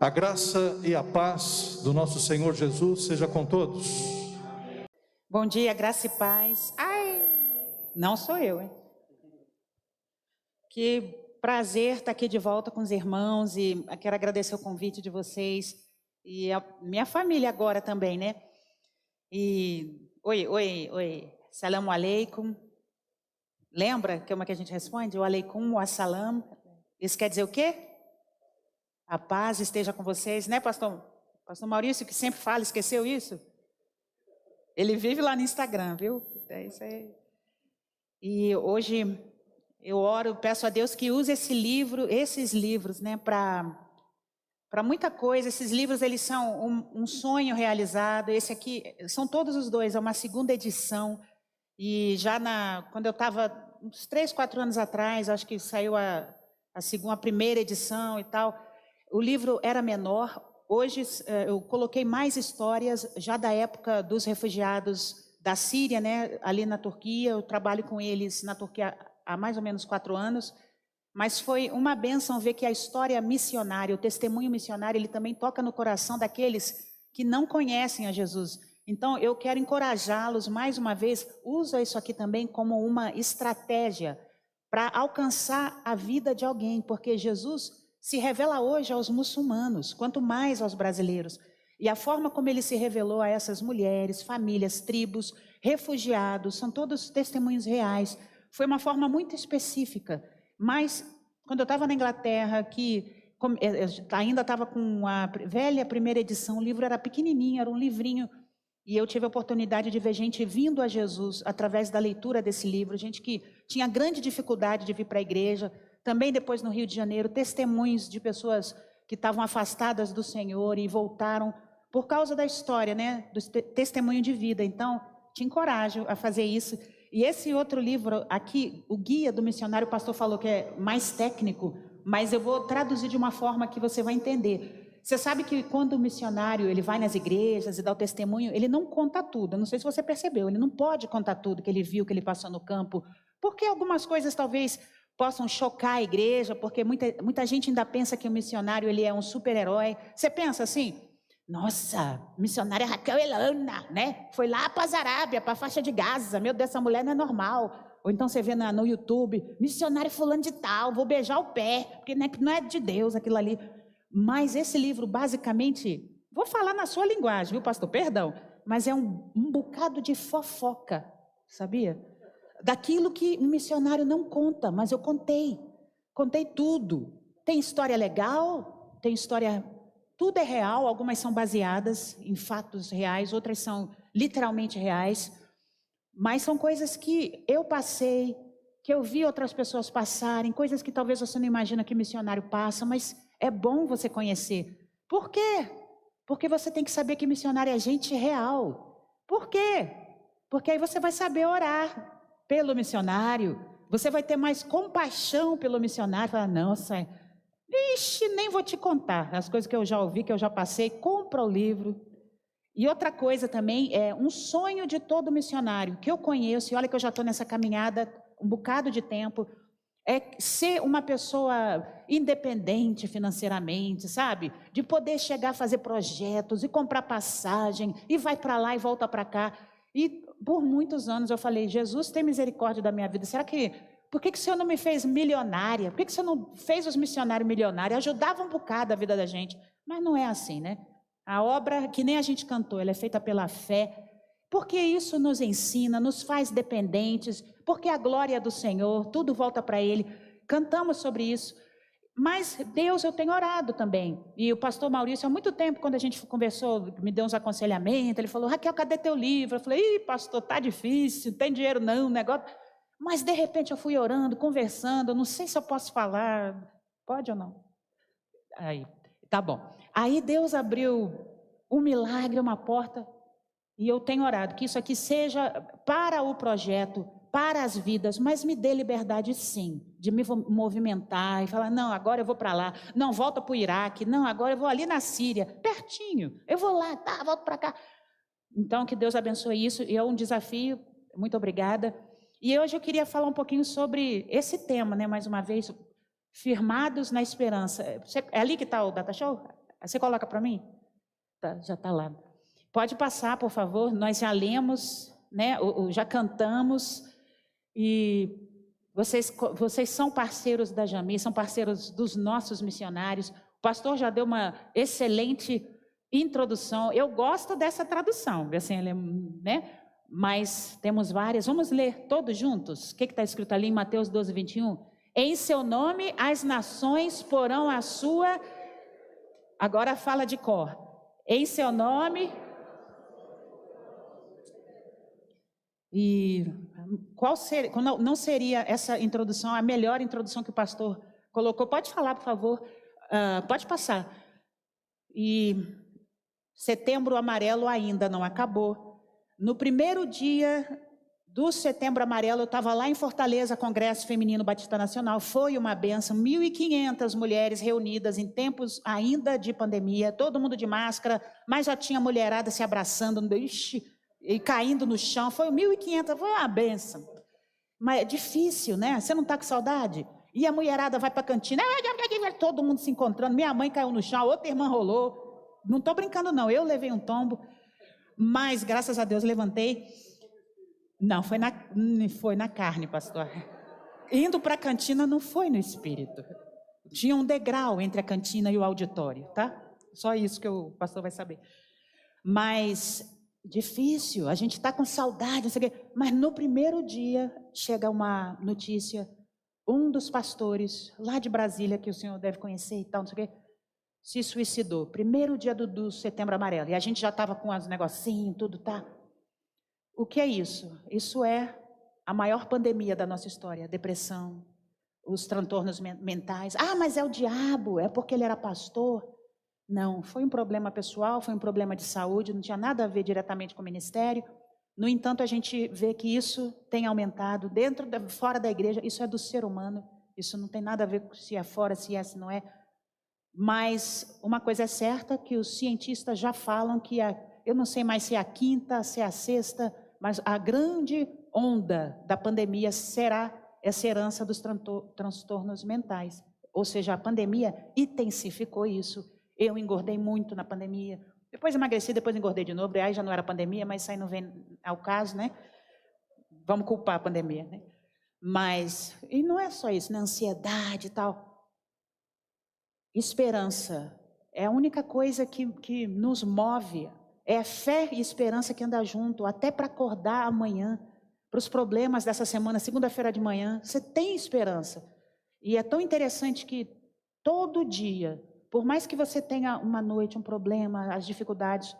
A graça e a paz do nosso Senhor Jesus seja com todos. Bom dia, graça e paz. Ai, não sou eu, hein? Que prazer estar aqui de volta com os irmãos e quero agradecer o convite de vocês e a minha família agora também, né? E oi, oi, oi, salam aleikum. Lembra como é que a gente responde? O aleikum, o assalam. Isso quer dizer o quê? A paz esteja com vocês, né, pastor? Pastor Maurício, que sempre fala, esqueceu isso? Ele vive lá no Instagram, viu? É isso aí. E hoje eu oro, peço a Deus que use esse livro, esses livros, né, para para muita coisa. Esses livros eles são um, um, sonho realizado. Esse aqui são todos os dois, é uma segunda edição. E já na quando eu estava uns três, quatro anos atrás, acho que saiu a, a segunda, a primeira edição e tal. O livro era menor. Hoje eh, eu coloquei mais histórias já da época dos refugiados da Síria, né, ali na Turquia. Eu trabalho com eles na Turquia há mais ou menos quatro anos. Mas foi uma benção ver que a história missionária, o testemunho missionário, ele também toca no coração daqueles que não conhecem a Jesus. Então, eu quero encorajá-los mais uma vez, usa isso aqui também como uma estratégia para alcançar a vida de alguém, porque Jesus se revela hoje aos muçulmanos, quanto mais aos brasileiros. E a forma como ele se revelou a essas mulheres, famílias, tribos, refugiados, são todos testemunhos reais. Foi uma forma muito específica. Mas, quando eu estava na Inglaterra, que eh, eh, ainda estava com a velha primeira edição, o livro era pequenininho, era um livrinho. E eu tive a oportunidade de ver gente vindo a Jesus através da leitura desse livro, gente que tinha grande dificuldade de vir para a igreja, também depois no Rio de Janeiro, testemunhos de pessoas que estavam afastadas do Senhor e voltaram por causa da história, né, do testemunho de vida. Então, te encorajo a fazer isso. E esse outro livro aqui, o guia do missionário, o pastor falou que é mais técnico, mas eu vou traduzir de uma forma que você vai entender. Você sabe que quando o missionário ele vai nas igrejas e dá o testemunho, ele não conta tudo. Eu não sei se você percebeu, ele não pode contar tudo que ele viu, que ele passou no campo, porque algumas coisas talvez possam chocar a igreja, porque muita, muita gente ainda pensa que o missionário ele é um super-herói. Você pensa assim? Nossa, missionária Raquel Elana, né? Foi lá para a Arábia, para a faixa de Gaza. Meu Deus, essa mulher não é normal. Ou então você vê na, no YouTube, missionário fulano de tal, vou beijar o pé, porque não é de Deus aquilo ali. Mas esse livro, basicamente, vou falar na sua linguagem, viu, pastor? Perdão. Mas é um, um bocado de fofoca, sabia? Daquilo que um missionário não conta, mas eu contei. Contei tudo. Tem história legal, tem história. Tudo é real, algumas são baseadas em fatos reais, outras são literalmente reais. Mas são coisas que eu passei, que eu vi outras pessoas passarem, coisas que talvez você não imagina que missionário passa, mas é bom você conhecer. Por quê? Porque você tem que saber que missionário é gente real. Por quê? Porque aí você vai saber orar pelo missionário, você vai ter mais compaixão pelo missionário. Falar, nossa, vixe, nem vou te contar as coisas que eu já ouvi, que eu já passei. Compra o livro. E outra coisa também é um sonho de todo missionário que eu conheço, e olha que eu já estou nessa caminhada um bocado de tempo, é ser uma pessoa independente financeiramente, sabe? De poder chegar a fazer projetos e comprar passagem e vai para lá e volta para cá. E por muitos anos eu falei, Jesus tem misericórdia da minha vida. Será que, por que, que o Senhor não me fez milionária? Por que, que o Senhor não fez os missionários milionários? Ajudava um bocado a vida da gente. Mas não é assim, né? A obra, que nem a gente cantou, ela é feita pela fé. Porque isso nos ensina, nos faz dependentes, porque a glória do Senhor, tudo volta para Ele. Cantamos sobre isso. Mas Deus eu tenho orado também. E o pastor Maurício, há muito tempo, quando a gente conversou, me deu uns aconselhamentos, ele falou, Raquel, cadê teu livro? Eu falei, ih, pastor, tá difícil, não tem dinheiro não, negócio. Mas de repente eu fui orando, conversando, não sei se eu posso falar. Pode ou não? Aí, tá bom. Aí Deus abriu um milagre, uma porta, e eu tenho orado que isso aqui seja para o projeto para as vidas, mas me dê liberdade sim, de me movimentar e falar: não, agora eu vou para lá, não, volta para o Iraque, não, agora eu vou ali na Síria, pertinho, eu vou lá, tá, volto para cá. Então, que Deus abençoe isso, e é um desafio, muito obrigada. E hoje eu queria falar um pouquinho sobre esse tema, né, mais uma vez, firmados na esperança. É ali que está o Data Show? Você coloca para mim? Tá, já está lá. Pode passar, por favor. Nós já lemos, né? já cantamos e vocês, vocês são parceiros da Jami, são parceiros dos nossos missionários. O pastor já deu uma excelente introdução. Eu gosto dessa tradução, assim, é, né? Mas temos várias. Vamos ler todos juntos? O que está escrito ali em Mateus 12, 21? Em seu nome as nações porão a sua. Agora fala de cor. Em seu nome. E qual seria, não seria essa introdução a melhor introdução que o pastor colocou? Pode falar, por favor. Uh, pode passar. E setembro amarelo ainda não acabou. No primeiro dia do Setembro Amarelo, eu estava lá em Fortaleza, Congresso Feminino Batista Nacional. Foi uma benção, 1.500 mulheres reunidas em tempos ainda de pandemia, todo mundo de máscara, mas já tinha mulherada se abraçando, ixi, e caindo no chão. Foi 1.500, foi uma benção. Mas é difícil, né? Você não está com saudade? E a mulherada vai para a cantina, todo mundo se encontrando. Minha mãe caiu no chão, outra irmã rolou. Não estou brincando, não. Eu levei um tombo, mas graças a Deus levantei. Não, foi na, foi na carne, pastor. Indo para a cantina não foi no espírito. Tinha um degrau entre a cantina e o auditório, tá? Só isso que o pastor vai saber. Mas difícil, a gente está com saudade, não sei o quê. Mas no primeiro dia chega uma notícia: um dos pastores lá de Brasília, que o senhor deve conhecer e tal, não sei o quê, se suicidou. Primeiro dia do, do setembro amarelo. E a gente já estava com os negocinhos, tudo, tá? O que é isso? Isso é a maior pandemia da nossa história: depressão, os transtornos mentais. Ah, mas é o diabo, é porque ele era pastor. Não, foi um problema pessoal, foi um problema de saúde, não tinha nada a ver diretamente com o ministério. No entanto, a gente vê que isso tem aumentado dentro, fora da igreja. Isso é do ser humano. Isso não tem nada a ver com se é fora, se é, se não é. Mas uma coisa é certa que os cientistas já falam que a, eu não sei mais se é a quinta, se é a sexta, mas a grande onda da pandemia será essa herança dos transtornos mentais. Ou seja, a pandemia intensificou isso eu engordei muito na pandemia. Depois emagreci, depois engordei de novo. Aí já não era pandemia, mas isso aí não vem ao caso, né? Vamos culpar a pandemia, né? Mas, e não é só isso, né? Ansiedade e tal. Esperança é a única coisa que, que nos move. É fé e esperança que anda junto, até para acordar amanhã, para os problemas dessa semana, segunda-feira de manhã. Você tem esperança. E é tão interessante que todo dia por mais que você tenha uma noite, um problema, as dificuldades,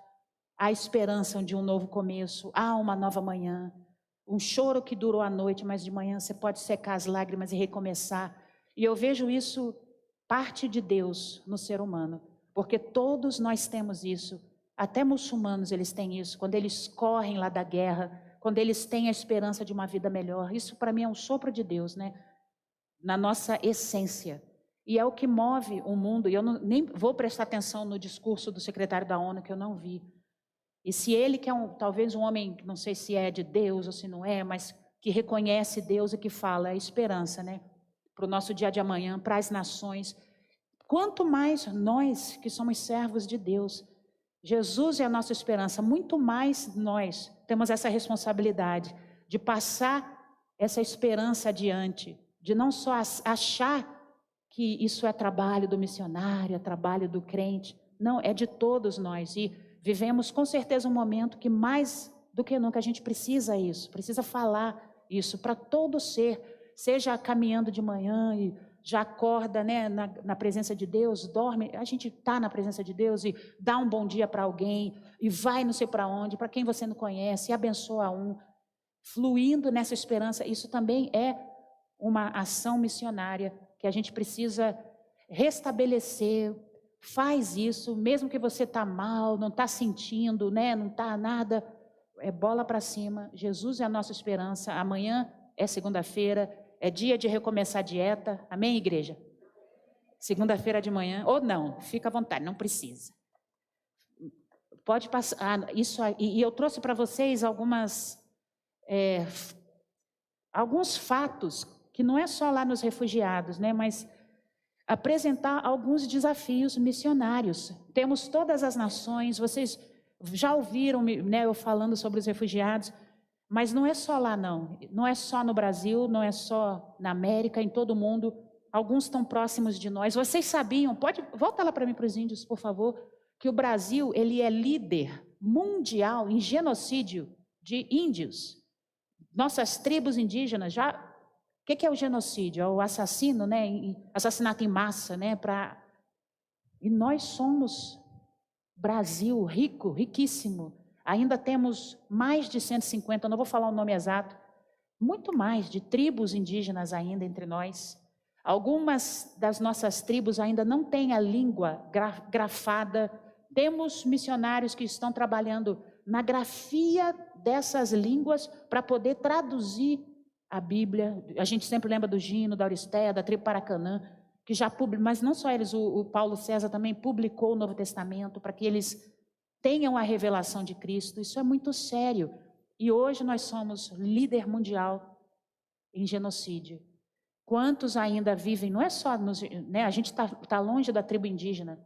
há esperança de um novo começo, há uma nova manhã. Um choro que durou a noite, mas de manhã você pode secar as lágrimas e recomeçar. E eu vejo isso parte de Deus no ser humano, porque todos nós temos isso. Até muçulmanos eles têm isso, quando eles correm lá da guerra, quando eles têm a esperança de uma vida melhor. Isso para mim é um sopro de Deus, né? Na nossa essência. E é o que move o mundo. E eu não, nem vou prestar atenção no discurso do secretário da ONU, que eu não vi. E se ele, que é um, talvez um homem, não sei se é de Deus ou se não é, mas que reconhece Deus e que fala, é esperança, né? Para o nosso dia de amanhã, para as nações. Quanto mais nós que somos servos de Deus, Jesus é a nossa esperança, muito mais nós temos essa responsabilidade de passar essa esperança adiante, de não só achar que isso é trabalho do missionário, é trabalho do crente. Não, é de todos nós. E vivemos com certeza um momento que mais do que nunca a gente precisa isso, precisa falar isso para todo ser, seja caminhando de manhã e já acorda né, na, na presença de Deus, dorme, a gente está na presença de Deus e dá um bom dia para alguém e vai não sei para onde, para quem você não conhece, e abençoa um, fluindo nessa esperança, isso também é uma ação missionária que a gente precisa restabelecer. Faz isso, mesmo que você está mal, não está sentindo, né? não está nada, é bola para cima. Jesus é a nossa esperança. Amanhã é segunda-feira, é dia de recomeçar a dieta. Amém, igreja? Segunda-feira de manhã, ou não, fica à vontade, não precisa. Pode passar. Ah, isso e eu trouxe para vocês algumas. É, alguns fatos que não é só lá nos refugiados, né, mas apresentar alguns desafios missionários. Temos todas as nações, vocês já ouviram né, eu falando sobre os refugiados, mas não é só lá, não. Não é só no Brasil, não é só na América, em todo o mundo. Alguns estão próximos de nós. Vocês sabiam, pode, volta lá para mim para os índios, por favor, que o Brasil ele é líder mundial em genocídio de índios. Nossas tribos indígenas já. Que, que é o genocídio? É o assassino, né? Assassinato em massa, né? Pra... E nós somos Brasil rico, riquíssimo. Ainda temos mais de 150, não vou falar o nome exato, muito mais de tribos indígenas ainda entre nós. Algumas das nossas tribos ainda não têm a língua grafada. Temos missionários que estão trabalhando na grafia dessas línguas para poder traduzir a Bíblia. A gente sempre lembra do Gino, da Auristeia, da tribo Paracanã, que já publicou, mas não só eles, o, o Paulo César também publicou o Novo Testamento para que eles tenham a revelação de Cristo. Isso é muito sério. E hoje nós somos líder mundial em genocídio. Quantos ainda vivem, não é só, nos, né, a gente está tá longe da tribo indígena,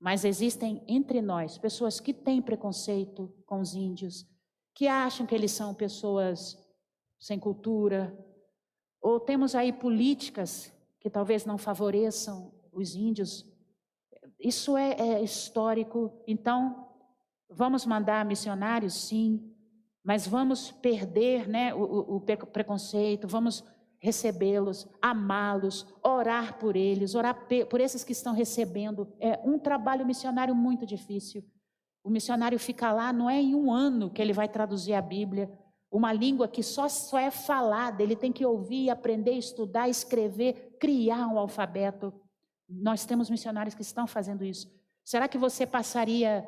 mas existem entre nós pessoas que têm preconceito com os índios, que acham que eles são pessoas sem cultura, ou temos aí políticas que talvez não favoreçam os índios. Isso é, é histórico. Então, Vamos mandar missionários, sim, mas vamos perder né, o, o preconceito, vamos recebê-los, amá-los, orar por eles, orar por esses que estão recebendo. É um trabalho missionário muito difícil. O missionário fica lá, não é em um ano que ele vai traduzir a Bíblia, uma língua que só, só é falada, ele tem que ouvir, aprender, estudar, escrever, criar um alfabeto. Nós temos missionários que estão fazendo isso. Será que você passaria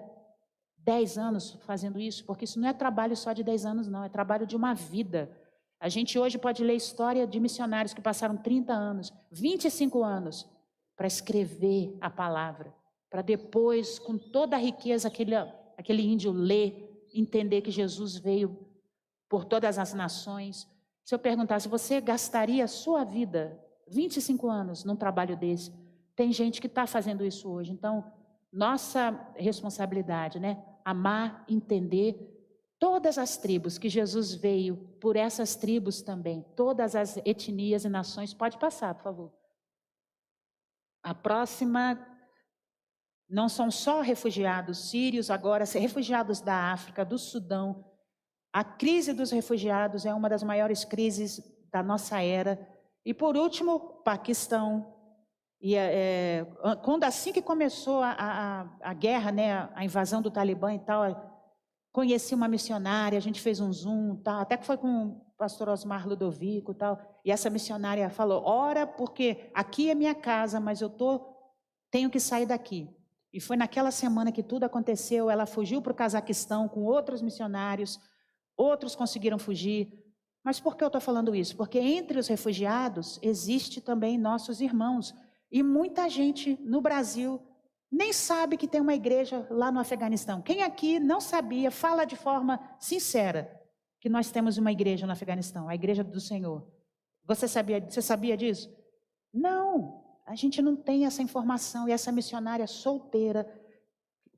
dez anos fazendo isso, porque isso não é trabalho só de dez anos, não, é trabalho de uma vida. A gente hoje pode ler história de missionários que passaram 30 anos, 25 anos, para escrever a palavra, para depois, com toda a riqueza, aquele, aquele índio ler, entender que Jesus veio por todas as nações. Se eu perguntasse, você gastaria a sua vida, 25 anos, num trabalho desse? Tem gente que está fazendo isso hoje. Então, nossa responsabilidade, né? amar, entender todas as tribos que Jesus veio por essas tribos também, todas as etnias e nações. Pode passar, por favor. A próxima não são só refugiados sírios, agora refugiados da África, do Sudão. A crise dos refugiados é uma das maiores crises da nossa era. E por último, Paquistão, e é, quando assim que começou a, a, a, guerra, né, a invasão do Talibã e tal, conheci uma missionária, a gente fez um zoom, tal, até que foi com o pastor Osmar Ludovico, tal, e essa missionária falou: "Ora, porque aqui é minha casa, mas eu tô tenho que sair daqui". E foi naquela semana que tudo aconteceu, ela fugiu para o Cazaquistão com outros missionários, outros conseguiram fugir. Mas por que eu estou falando isso? Porque entre os refugiados existe também nossos irmãos e muita gente no Brasil nem sabe que tem uma igreja lá no Afeganistão. Quem aqui não sabia, fala de forma sincera que nós temos uma igreja no Afeganistão, a igreja do Senhor. Você sabia, você sabia disso? Não, a gente não tem essa informação e essa missionária solteira,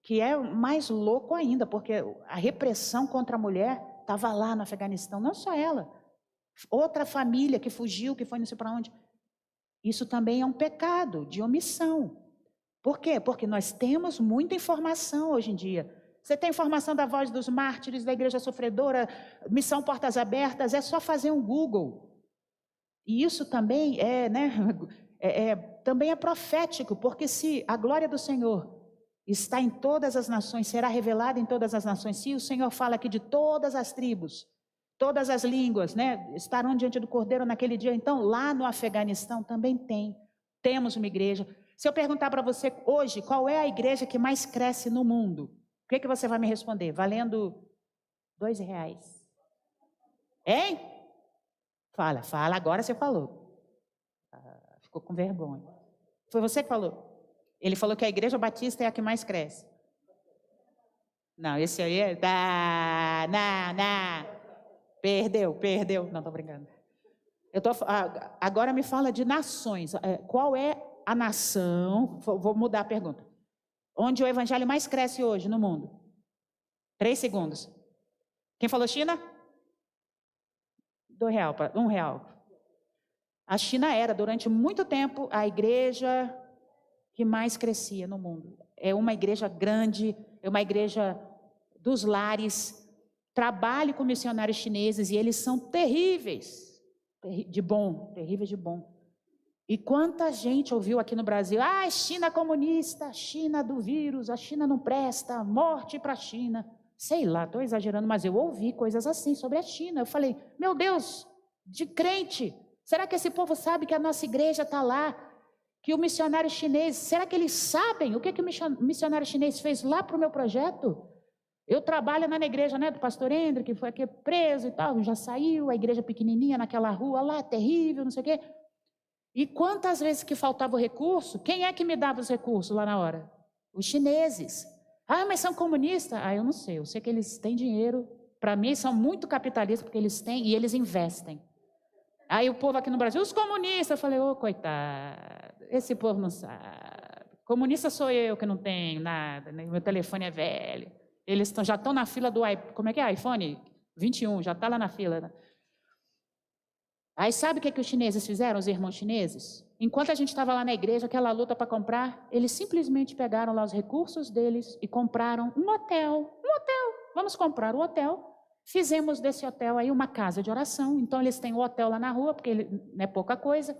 que é mais louco ainda, porque a repressão contra a mulher estava lá no Afeganistão, não só ela. Outra família que fugiu, que foi não sei para onde. Isso também é um pecado de omissão. Por quê? Porque nós temos muita informação hoje em dia. Você tem informação da voz dos mártires, da igreja sofredora, missão Portas Abertas, é só fazer um Google. E isso também é, né, é, é, também é profético, porque se a glória do Senhor está em todas as nações, será revelada em todas as nações, se o Senhor fala aqui de todas as tribos, todas as línguas, né, estarão diante do Cordeiro naquele dia. Então, lá no Afeganistão também tem, temos uma igreja. Se eu perguntar para você hoje qual é a igreja que mais cresce no mundo, o que, que você vai me responder? Valendo dois reais. Hein? Fala, fala, agora você falou. Ah, ficou com vergonha. Foi você que falou? Ele falou que a igreja batista é a que mais cresce. Não, esse aí é. Não, não, não. Perdeu, perdeu. Não, estou brincando. Eu tô, agora me fala de nações. É, qual é a nação, vou mudar a pergunta. Onde o evangelho mais cresce hoje no mundo? Três segundos. Quem falou China? Do real, um real. A China era, durante muito tempo, a igreja que mais crescia no mundo. É uma igreja grande, é uma igreja dos lares. Trabalhe com missionários chineses e eles são terríveis, de bom, terríveis de bom. E quanta gente ouviu aqui no Brasil: ah, China comunista, China do vírus, a China não presta, morte para a China. Sei lá, estou exagerando, mas eu ouvi coisas assim sobre a China. Eu falei: meu Deus, de crente, será que esse povo sabe que a nossa igreja está lá? Que o missionário chinês, será que eles sabem o que, que o missionário chinês fez lá para o meu projeto? Eu trabalho na igreja né, do pastor Hendrick, que foi aqui preso e tal, já saiu, a igreja pequenininha naquela rua lá, terrível, não sei o quê. E quantas vezes que faltava o recurso, quem é que me dava os recursos lá na hora? Os chineses. Ah, mas são comunistas? Ah, eu não sei, eu sei que eles têm dinheiro. Para mim, são muito capitalistas, porque eles têm e eles investem. Aí o povo aqui no Brasil, os comunistas, eu falei, ô oh, coitado, esse povo não sabe. Comunista sou eu que não tenho nada, né? meu telefone é velho. Eles tão, já estão na fila do como é que é? iPhone 21, já está lá na fila. Né? Aí sabe o que, que os chineses fizeram, os irmãos chineses? Enquanto a gente estava lá na igreja, aquela luta para comprar, eles simplesmente pegaram lá os recursos deles e compraram um hotel. Um hotel. Vamos comprar o um hotel. Fizemos desse hotel aí uma casa de oração. Então eles têm o um hotel lá na rua, porque ele, não é pouca coisa.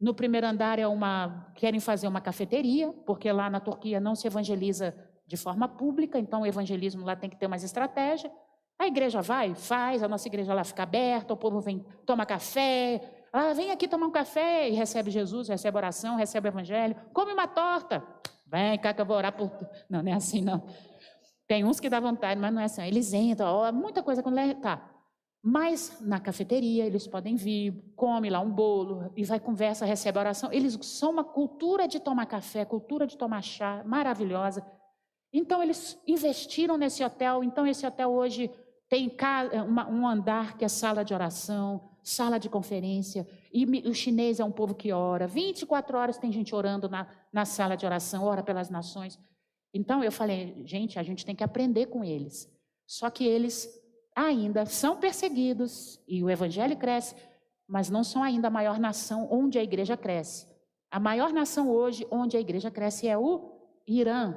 No primeiro andar é uma querem fazer uma cafeteria, porque lá na Turquia não se evangeliza de forma pública, então o evangelismo lá tem que ter mais estratégia. A igreja vai, faz, a nossa igreja lá fica aberta, o povo vem, toma café, ah, vem aqui tomar um café e recebe Jesus, recebe oração, recebe o evangelho, come uma torta. Vem cá que eu vou orar por. Não, não é assim, não. Tem uns que dá vontade, mas não é assim. Eles entram, ó, muita coisa quando tá. Mas na cafeteria eles podem vir, come lá um bolo e vai conversa, recebe oração. Eles são uma cultura de tomar café, cultura de tomar chá, maravilhosa. Então eles investiram nesse hotel. Então esse hotel hoje tem um andar que é sala de oração, sala de conferência. E o chinês é um povo que ora. 24 horas tem gente orando na, na sala de oração, ora pelas nações. Então eu falei, gente, a gente tem que aprender com eles. Só que eles ainda são perseguidos e o evangelho cresce, mas não são ainda a maior nação onde a igreja cresce. A maior nação hoje onde a igreja cresce é o Irã.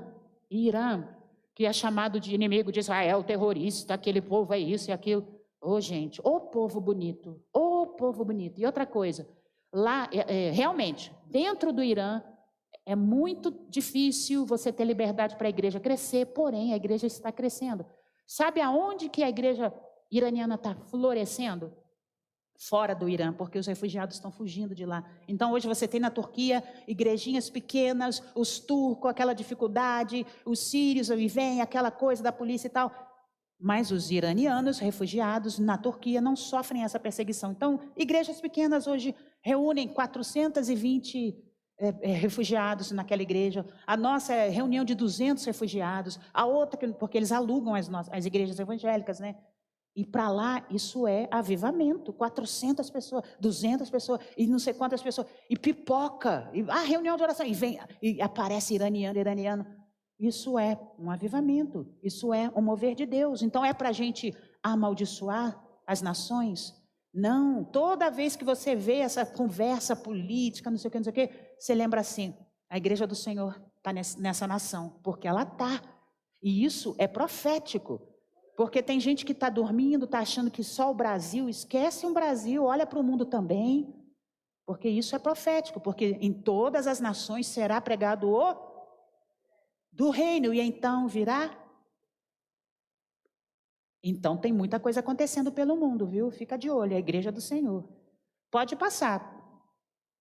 Irã, que é chamado de inimigo de Israel, terrorista, aquele povo é isso e aquilo. Ô, oh, gente, ô oh, povo bonito, ô oh, povo bonito. E outra coisa, lá, é, é, realmente, dentro do Irã, é muito difícil você ter liberdade para a igreja crescer, porém, a igreja está crescendo. Sabe aonde que a igreja iraniana está florescendo? fora do Irã, porque os refugiados estão fugindo de lá. Então, hoje você tem na Turquia igrejinhas pequenas, os turcos, aquela dificuldade, os sírios aí vem, aquela coisa da polícia e tal. Mas os iranianos refugiados na Turquia não sofrem essa perseguição. Então, igrejas pequenas hoje reúnem 420 é, é, refugiados naquela igreja. A nossa é reunião de 200 refugiados. A outra, porque eles alugam as, nossas, as igrejas evangélicas, né? E para lá, isso é avivamento. 400 pessoas, 200 pessoas, e não sei quantas pessoas. E pipoca. E, ah, reunião de oração. E vem, e aparece iraniano, iraniano. Isso é um avivamento. Isso é um mover de Deus. Então é para a gente amaldiçoar as nações? Não. Toda vez que você vê essa conversa política, não sei o que, não sei o que, você lembra assim: a igreja do Senhor está nessa nação, porque ela está. E isso é profético. Porque tem gente que está dormindo, está achando que só o Brasil, esquece o Brasil, olha para o mundo também. Porque isso é profético, porque em todas as nações será pregado o do reino, e então virá. Então tem muita coisa acontecendo pelo mundo, viu? Fica de olho, é a igreja do Senhor. Pode passar.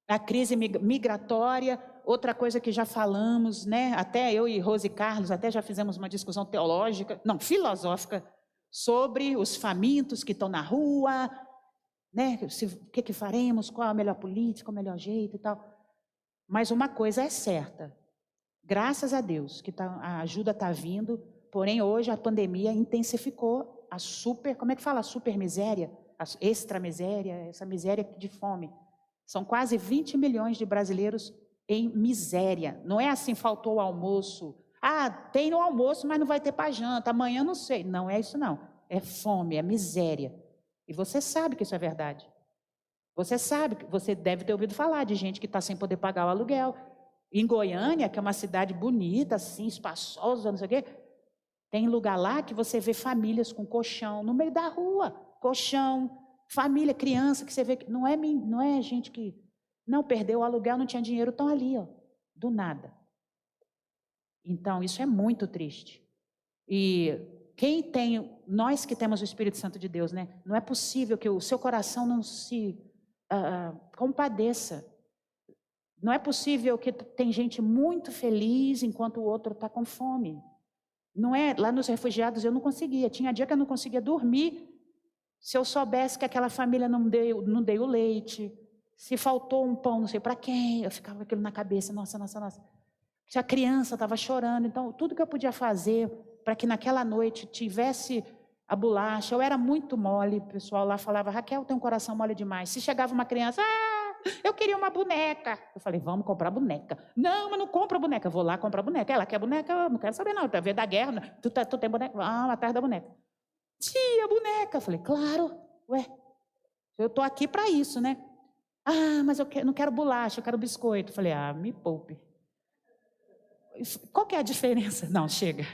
A crise migratória, outra coisa que já falamos, né? Até eu e Rose Carlos até já fizemos uma discussão teológica, não, filosófica, sobre os famintos que estão na rua, né? Se, o que, que faremos, qual a melhor política, o melhor jeito e tal. Mas uma coisa é certa, graças a Deus que tá, a ajuda está vindo, porém hoje a pandemia intensificou a super, como é que fala, a super miséria, a extra miséria, essa miséria de fome. São quase 20 milhões de brasileiros em miséria. Não é assim, faltou o almoço. Ah, tem no almoço, mas não vai ter para janta. Amanhã não sei. Não é isso, não. É fome, é miséria. E você sabe que isso é verdade. Você sabe, você deve ter ouvido falar de gente que está sem poder pagar o aluguel. Em Goiânia, que é uma cidade bonita, assim, espaçosa, não sei o quê, tem lugar lá que você vê famílias com colchão no meio da rua. Colchão, família, criança, que você vê que não é, não é gente que não perdeu o aluguel, não tinha dinheiro, estão ali, ó, do nada. Então, isso é muito triste. E quem tem, nós que temos o Espírito Santo de Deus, né? Não é possível que o seu coração não se uh, compadeça. Não é possível que tem gente muito feliz enquanto o outro está com fome. Não é, lá nos refugiados eu não conseguia. Tinha dia que eu não conseguia dormir se eu soubesse que aquela família não deu, não deu leite, se faltou um pão, não sei para quem, eu ficava com aquilo na cabeça, nossa, nossa, nossa. Se a criança estava chorando, então tudo que eu podia fazer para que naquela noite tivesse a bolacha, eu era muito mole, o pessoal lá falava, Raquel tem um coração mole demais. Se chegava uma criança, ah, eu queria uma boneca. Eu falei, vamos comprar boneca. Não, mas não compra boneca. Eu vou lá comprar boneca. Ela quer boneca, eu não quero saber não, tá vendo da guerra, tu, tá, tu tem boneca? Ah, atrás da boneca. Tia, boneca. Eu falei, claro, ué, eu estou aqui para isso, né? Ah, mas eu não quero bolacha, eu quero biscoito. Falei, ah, me poupe. Qual que é a diferença? Não, chega.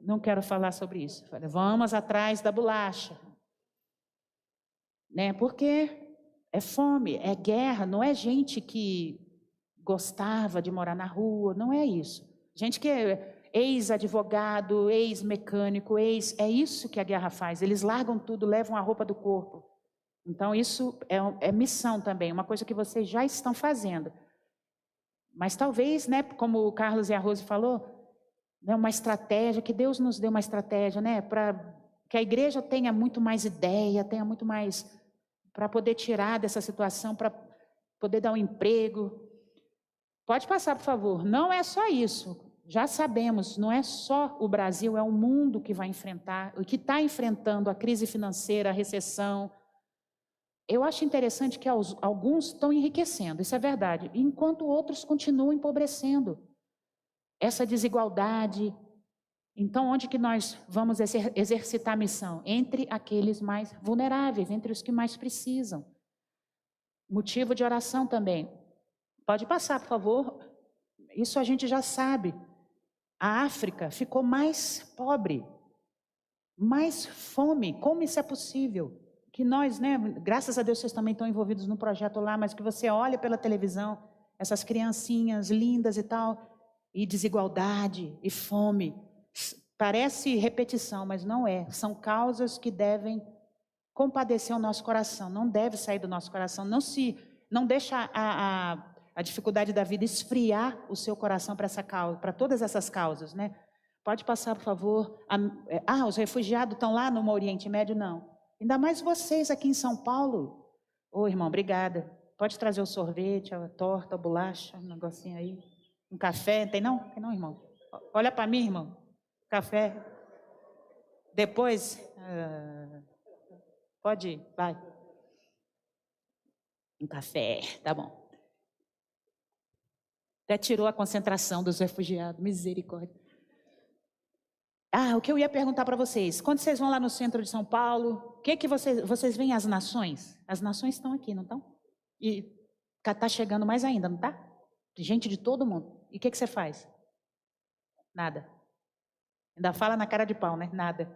Não quero falar sobre isso. Falei, vamos atrás da bolacha. Né? Porque é fome, é guerra, não é gente que gostava de morar na rua, não é isso. Gente que é ex-advogado, ex-mecânico, ex, é isso que a guerra faz. Eles largam tudo, levam a roupa do corpo. Então, isso é, é missão também, uma coisa que vocês já estão fazendo. Mas talvez, né, como o Carlos e a Rose falou, né, uma estratégia, que Deus nos dê uma estratégia, né, para que a igreja tenha muito mais ideia, tenha muito mais para poder tirar dessa situação, para poder dar um emprego. Pode passar, por favor. Não é só isso. Já sabemos, não é só o Brasil, é o mundo que vai enfrentar, que está enfrentando a crise financeira, a recessão, eu acho interessante que alguns estão enriquecendo, isso é verdade, enquanto outros continuam empobrecendo. Essa desigualdade. Então, onde que nós vamos exercitar a missão? Entre aqueles mais vulneráveis, entre os que mais precisam. Motivo de oração também. Pode passar, por favor. Isso a gente já sabe. A África ficou mais pobre, mais fome. Como isso é possível? que nós, né, graças a Deus vocês também estão envolvidos no projeto lá, mas que você olha pela televisão, essas criancinhas lindas e tal, e desigualdade e fome. Parece repetição, mas não é. São causas que devem compadecer o nosso coração, não deve sair do nosso coração. Não se, não deixa a, a, a dificuldade da vida esfriar o seu coração para essa causa, para todas essas causas, né? Pode passar, por favor. É, ah, os refugiados estão lá no Oriente Médio? Não. Ainda mais vocês aqui em São Paulo. Ô, oh, irmão, obrigada. Pode trazer o sorvete, a torta, a bolacha, um negocinho aí. Um café, tem não? Tem não, irmão? Olha para mim, irmão. Café. Depois, uh, pode ir, vai. Um café, tá bom. Até tirou a concentração dos refugiados, misericórdia. Ah, o que eu ia perguntar para vocês, quando vocês vão lá no centro de São Paulo, o que que vocês, vocês veem as nações? As nações estão aqui, não estão? E está chegando mais ainda, não está? Gente de todo mundo. E o que, que você faz? Nada. Ainda fala na cara de pau, né? Nada.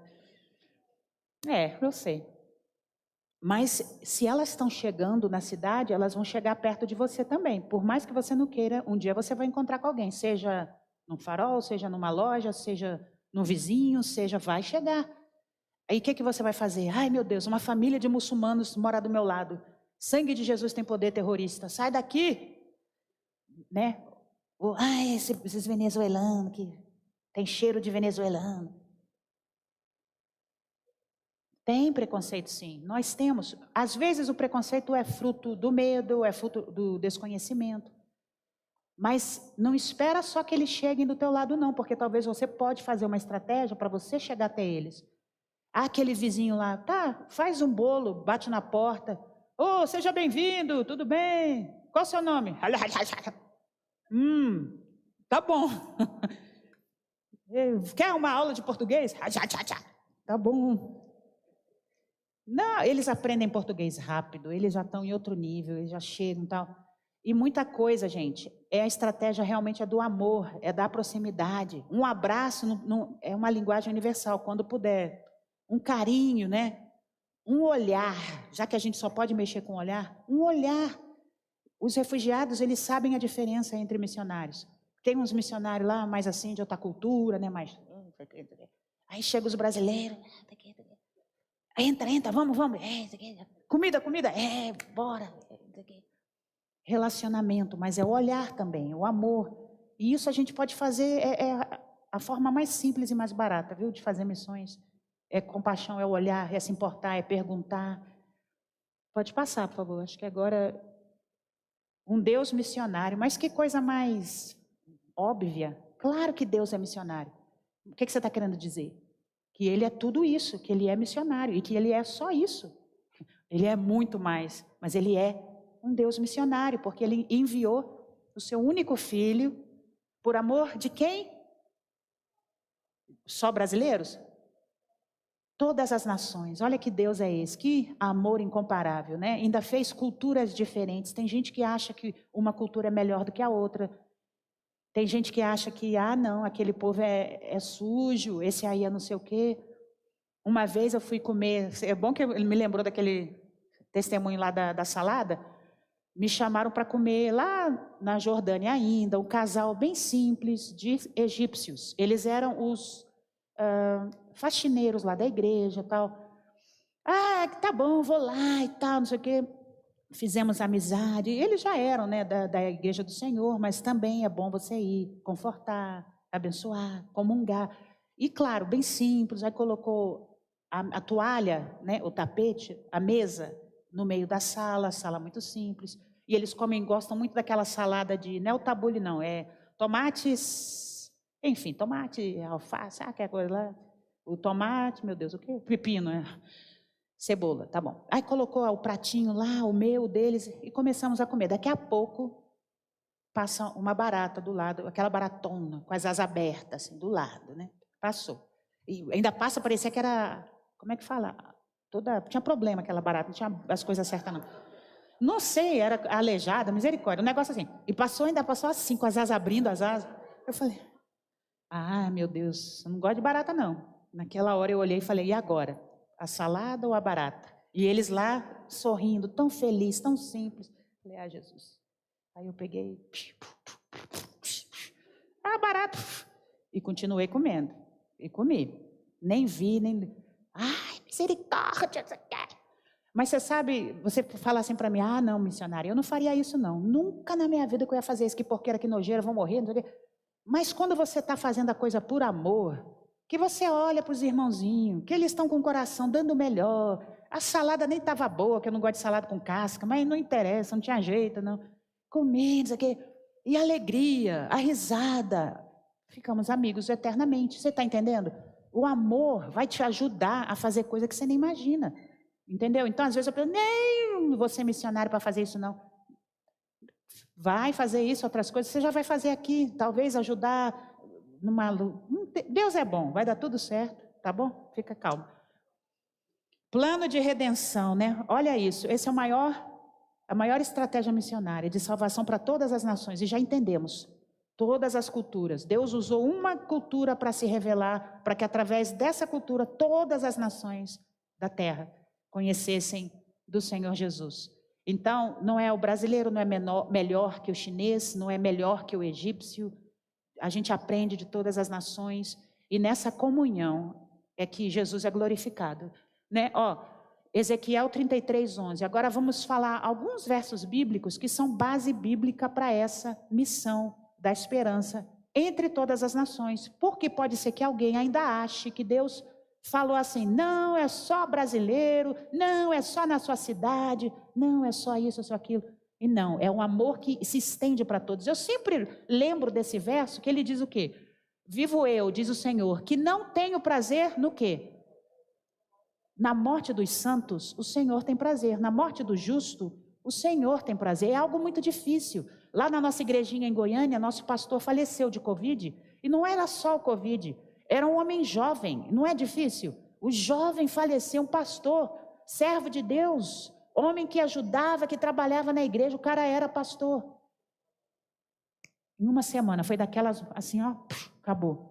É, eu sei. Mas se elas estão chegando na cidade, elas vão chegar perto de você também. Por mais que você não queira, um dia você vai encontrar com alguém, seja num farol, seja numa loja, seja no vizinho, seja, vai chegar. Aí o que, que você vai fazer? Ai, meu Deus, uma família de muçulmanos mora do meu lado. Sangue de Jesus tem poder terrorista. Sai daqui. Né? Ai, esses venezuelanos que tem cheiro de venezuelano. Tem preconceito, sim. Nós temos. Às vezes o preconceito é fruto do medo, é fruto do desconhecimento. Mas não espera só que eles cheguem do teu lado não, porque talvez você pode fazer uma estratégia para você chegar até eles. Ah, aquele vizinho lá, tá, faz um bolo, bate na porta. Ô, oh, seja bem-vindo, tudo bem? Qual o seu nome? Hum, tá bom. Quer uma aula de português? Tá bom. Não, eles aprendem português rápido, eles já estão em outro nível, eles já chegam e tal. E muita coisa, gente, é a estratégia realmente é do amor, é da proximidade. Um abraço não, não, é uma linguagem universal, quando puder. Um carinho, né? Um olhar, já que a gente só pode mexer com o olhar, um olhar. Os refugiados, eles sabem a diferença entre missionários. Tem uns missionários lá mais assim, de outra cultura, né? Mais... Aí chegam os brasileiros. Entra, entra, vamos, vamos. comida, comida. É, bora relacionamento, mas é o olhar também, o amor. E isso a gente pode fazer, é, é a forma mais simples e mais barata, viu, de fazer missões. É compaixão, é olhar, é se importar, é perguntar. Pode passar, por favor. Acho que agora um Deus missionário, mas que coisa mais óbvia. Claro que Deus é missionário. O que, você está querendo dizer? Que Ele é tudo isso, que Ele é missionário e que Ele é só isso. Ele é muito mais, mas Ele é um Deus missionário, porque ele enviou o seu único filho por amor de quem? Só brasileiros? Todas as nações. Olha que Deus é esse, que amor incomparável, né? Ainda fez culturas diferentes. Tem gente que acha que uma cultura é melhor do que a outra. Tem gente que acha que, ah, não, aquele povo é, é sujo, esse aí é não sei o quê. Uma vez eu fui comer, é bom que ele me lembrou daquele testemunho lá da, da salada me chamaram para comer lá na Jordânia ainda, um casal bem simples de egípcios. Eles eram os uh, faxineiros lá da igreja tal. Ah, tá bom, vou lá e tal, não sei o quê. Fizemos amizade. Eles já eram né, da, da igreja do Senhor, mas também é bom você ir, confortar, abençoar, comungar. E claro, bem simples, aí colocou a, a toalha, né, o tapete, a mesa, no meio da sala, sala muito simples. E eles comem, gostam muito daquela salada de, não é o tabule não, é tomates, enfim, tomate, alface, ah, aquela coisa lá. O tomate, meu Deus, o quê? Pepino, é. Cebola, tá bom. Aí colocou o pratinho lá, o meu, deles, e começamos a comer. Daqui a pouco, passa uma barata do lado, aquela baratona, com as asas abertas, assim, do lado, né? Passou. E ainda passa, parecia que era, como é que fala? Toda, tinha problema aquela barata, não tinha as coisas certas não. Não sei, era aleijada, misericórdia, um negócio assim. E passou, ainda passou assim, com as asas abrindo as asas. Eu falei, ah, meu Deus, eu não gosto de barata não. Naquela hora eu olhei e falei, e agora? A salada ou a barata? E eles lá sorrindo, tão felizes, tão simples. Falei, ah, Jesus. Aí eu peguei, ah, barato. E continuei comendo. E comi. Nem vi, nem. Ai, misericórdia. Mas você sabe, você fala assim para mim, ah, não, missionário, eu não faria isso não. Nunca na minha vida que eu ia fazer isso, que porqueira, que nojeira, vou morrer. Mas quando você está fazendo a coisa por amor, que você olha para os irmãozinhos, que eles estão com o coração dando o melhor, a salada nem estava boa, que eu não gosto de salada com casca, mas não interessa, não tinha jeito, não. Comendo, aqui. E a alegria, a risada. Ficamos amigos eternamente. Você está entendendo? O amor vai te ajudar a fazer coisa que você nem imagina. Entendeu? Então, às vezes eu penso, nem vou ser missionário para fazer isso, não. Vai fazer isso, outras coisas, você já vai fazer aqui, talvez ajudar numa. Deus é bom, vai dar tudo certo, tá bom? Fica calmo. Plano de redenção, né? Olha isso, esse é o maior, a maior estratégia missionária de salvação para todas as nações, e já entendemos todas as culturas. Deus usou uma cultura para se revelar, para que através dessa cultura todas as nações da terra conhecessem do Senhor Jesus. Então, não é o brasileiro não é menor, melhor que o chinês, não é melhor que o egípcio. A gente aprende de todas as nações e nessa comunhão é que Jesus é glorificado, né? Ó, Ezequiel 33, 11. Agora vamos falar alguns versos bíblicos que são base bíblica para essa missão da esperança entre todas as nações. Porque pode ser que alguém ainda ache que Deus falou assim: não é só brasileiro, não é só na sua cidade, não é só isso, é só aquilo. E não, é um amor que se estende para todos. Eu sempre lembro desse verso que ele diz o quê? Vivo eu, diz o Senhor, que não tenho prazer no quê? Na morte dos santos, o Senhor tem prazer. Na morte do justo, O Senhor tem prazer. É algo muito difícil. Lá na nossa igrejinha em Goiânia, nosso pastor faleceu de Covid. E não era só o Covid, era um homem jovem. Não é difícil? O jovem faleceu, um pastor, servo de Deus, homem que ajudava, que trabalhava na igreja. O cara era pastor. Em uma semana, foi daquelas assim, ó, acabou.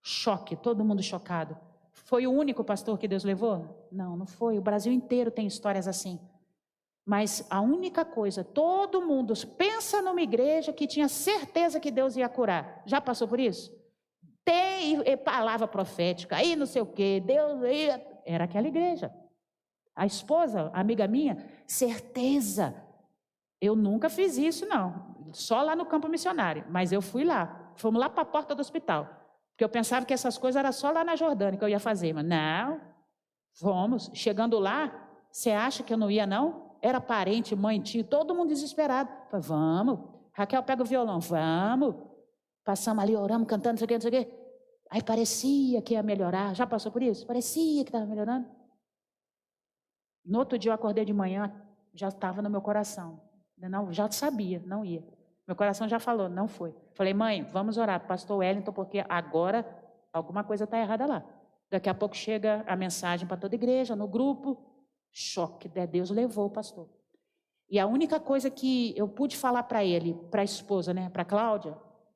Choque, todo mundo chocado. Foi o único pastor que Deus levou? Não, não foi. O Brasil inteiro tem histórias assim. Mas a única coisa, todo mundo pensa numa igreja que tinha certeza que Deus ia curar. Já passou por isso? Tem palavra profética, aí não sei o quê, Deus ia. Era aquela igreja. A esposa, a amiga minha, certeza. Eu nunca fiz isso, não só lá no campo missionário, mas eu fui lá. Fomos lá para a porta do hospital. Porque eu pensava que essas coisas eram só lá na Jordânia que eu ia fazer. Mas não, fomos. Chegando lá, você acha que eu não ia, não? Era parente, mãe, tio, todo mundo desesperado. Falei, vamos. Raquel pega o violão, vamos. Passamos ali, oramos, cantando, não sei o quê, não sei o quê. Aí parecia que ia melhorar. Já passou por isso? Parecia que estava melhorando. No outro dia eu acordei de manhã, já estava no meu coração. Não, já sabia, não ia. Meu coração já falou, não foi. Falei, mãe, vamos orar para o pastor Wellington, porque agora alguma coisa está errada lá. Daqui a pouco chega a mensagem para toda a igreja, no grupo, choque, né? Deus levou o pastor. E a única coisa que eu pude falar para ele, para a esposa, né, para a Cláudia,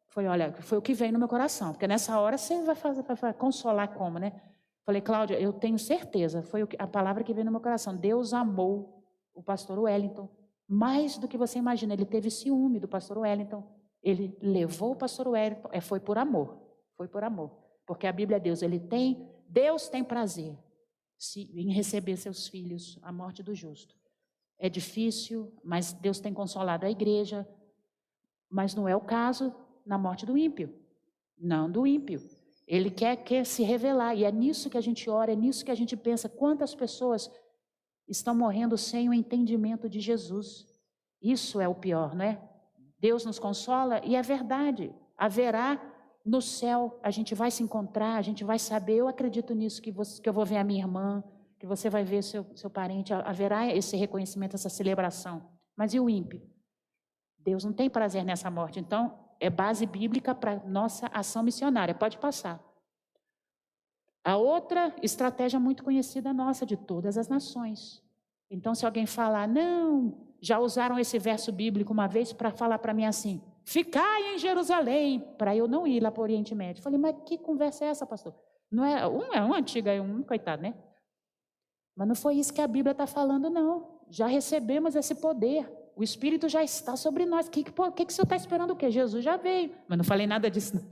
foi, olha, foi o que veio no meu coração, porque nessa hora você vai fazer, vai consolar como, né? Falei, Cláudia, eu tenho certeza, foi a palavra que veio no meu coração. Deus amou o pastor Wellington mais do que você imagina. Ele teve ciúme do pastor Wellington. Ele levou o pastor Wellington. É, foi por amor. Foi por amor. Porque a Bíblia é Deus. Ele tem, Deus tem prazer em receber seus filhos, a morte do justo. É difícil, mas Deus tem consolado a igreja. Mas não é o caso na morte do ímpio. Não do ímpio. Ele quer, quer se revelar. E é nisso que a gente ora, é nisso que a gente pensa. Quantas pessoas estão morrendo sem o entendimento de Jesus. Isso é o pior, não é? Deus nos consola e é verdade. Haverá no céu, a gente vai se encontrar, a gente vai saber. Eu acredito nisso, que, você, que eu vou ver a minha irmã, que você vai ver seu, seu parente. Haverá esse reconhecimento, essa celebração. Mas e o ímpio? Deus não tem prazer nessa morte. Então, é base bíblica para nossa ação missionária. Pode passar. A outra estratégia muito conhecida nossa de todas as nações. Então, se alguém falar, não, já usaram esse verso bíblico uma vez para falar para mim assim: ficai em Jerusalém, para eu não ir lá para o Oriente Médio. Falei, mas que conversa é essa, pastor? Não é um é um antigo, é um coitado, né? Mas não foi isso que a Bíblia está falando, não. Já recebemos esse poder. O Espírito já está sobre nós. O que, que, que, que você está esperando o quê? Jesus já veio. Mas não falei nada disso.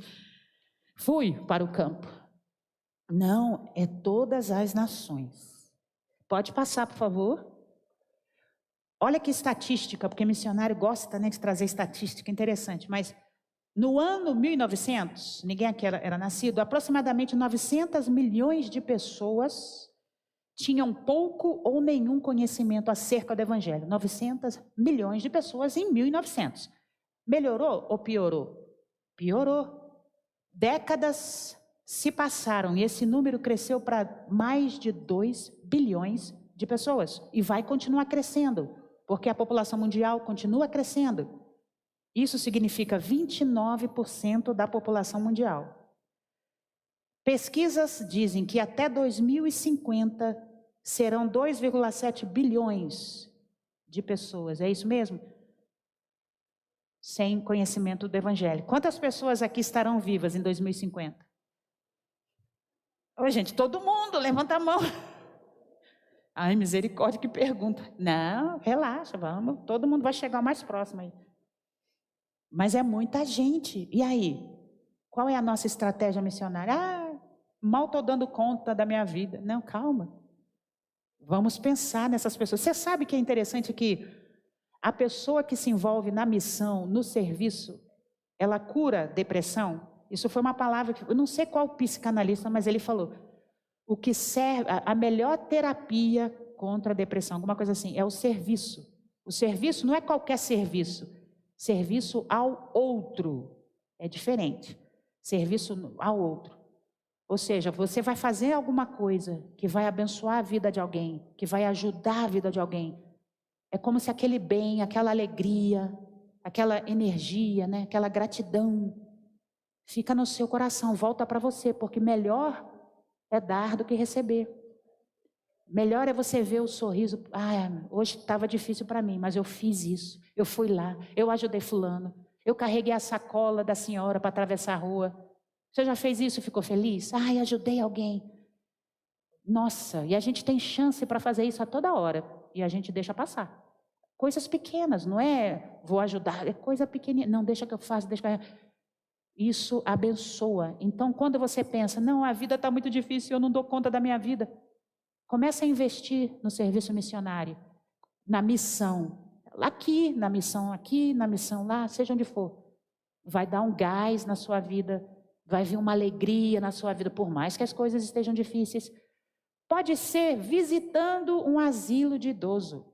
Fui para o campo. Não, é todas as nações. Pode passar, por favor. Olha que estatística, porque missionário gosta né, de trazer estatística interessante, mas no ano 1900, ninguém aqui era, era nascido, aproximadamente 900 milhões de pessoas tinham pouco ou nenhum conhecimento acerca do Evangelho. 900 milhões de pessoas em 1900. Melhorou ou piorou? Piorou. Décadas se passaram e esse número cresceu para mais de 2 bilhões de pessoas e vai continuar crescendo, porque a população mundial continua crescendo. Isso significa 29% da população mundial. Pesquisas dizem que até 2050 serão 2,7 bilhões de pessoas. É isso mesmo? Sem conhecimento do Evangelho. Quantas pessoas aqui estarão vivas em 2050? Oi, gente, todo mundo, levanta a mão. Ai, misericórdia, que pergunta. Não, relaxa, vamos. Todo mundo vai chegar mais próximo aí. Mas é muita gente. E aí? Qual é a nossa estratégia missionária? Ah, mal estou dando conta da minha vida. Não, calma. Vamos pensar nessas pessoas. Você sabe que é interessante que a pessoa que se envolve na missão, no serviço, ela cura depressão? Isso foi uma palavra que eu não sei qual psicanalista, mas ele falou: o que serve, a melhor terapia contra a depressão, alguma coisa assim, é o serviço. O serviço não é qualquer serviço, serviço ao outro é diferente. Serviço ao outro. Ou seja, você vai fazer alguma coisa que vai abençoar a vida de alguém, que vai ajudar a vida de alguém. É como se aquele bem, aquela alegria, aquela energia, né, aquela gratidão fica no seu coração, volta para você, porque melhor é dar do que receber. Melhor é você ver o sorriso. Ah, hoje estava difícil para mim, mas eu fiz isso. Eu fui lá, eu ajudei fulano. Eu carreguei a sacola da senhora para atravessar a rua. Você já fez isso? Ficou feliz? Ai, ajudei alguém. Nossa, e a gente tem chance para fazer isso a toda hora e a gente deixa passar. Coisas pequenas, não é vou ajudar, é coisa pequenininha. Não, deixa que eu faça, deixa que eu... Isso abençoa. Então, quando você pensa, não, a vida está muito difícil, eu não dou conta da minha vida, comece a investir no serviço missionário, na missão. Aqui, na missão aqui, na missão lá, seja onde for. Vai dar um gás na sua vida, vai vir uma alegria na sua vida, por mais que as coisas estejam difíceis. Pode ser visitando um asilo de idoso.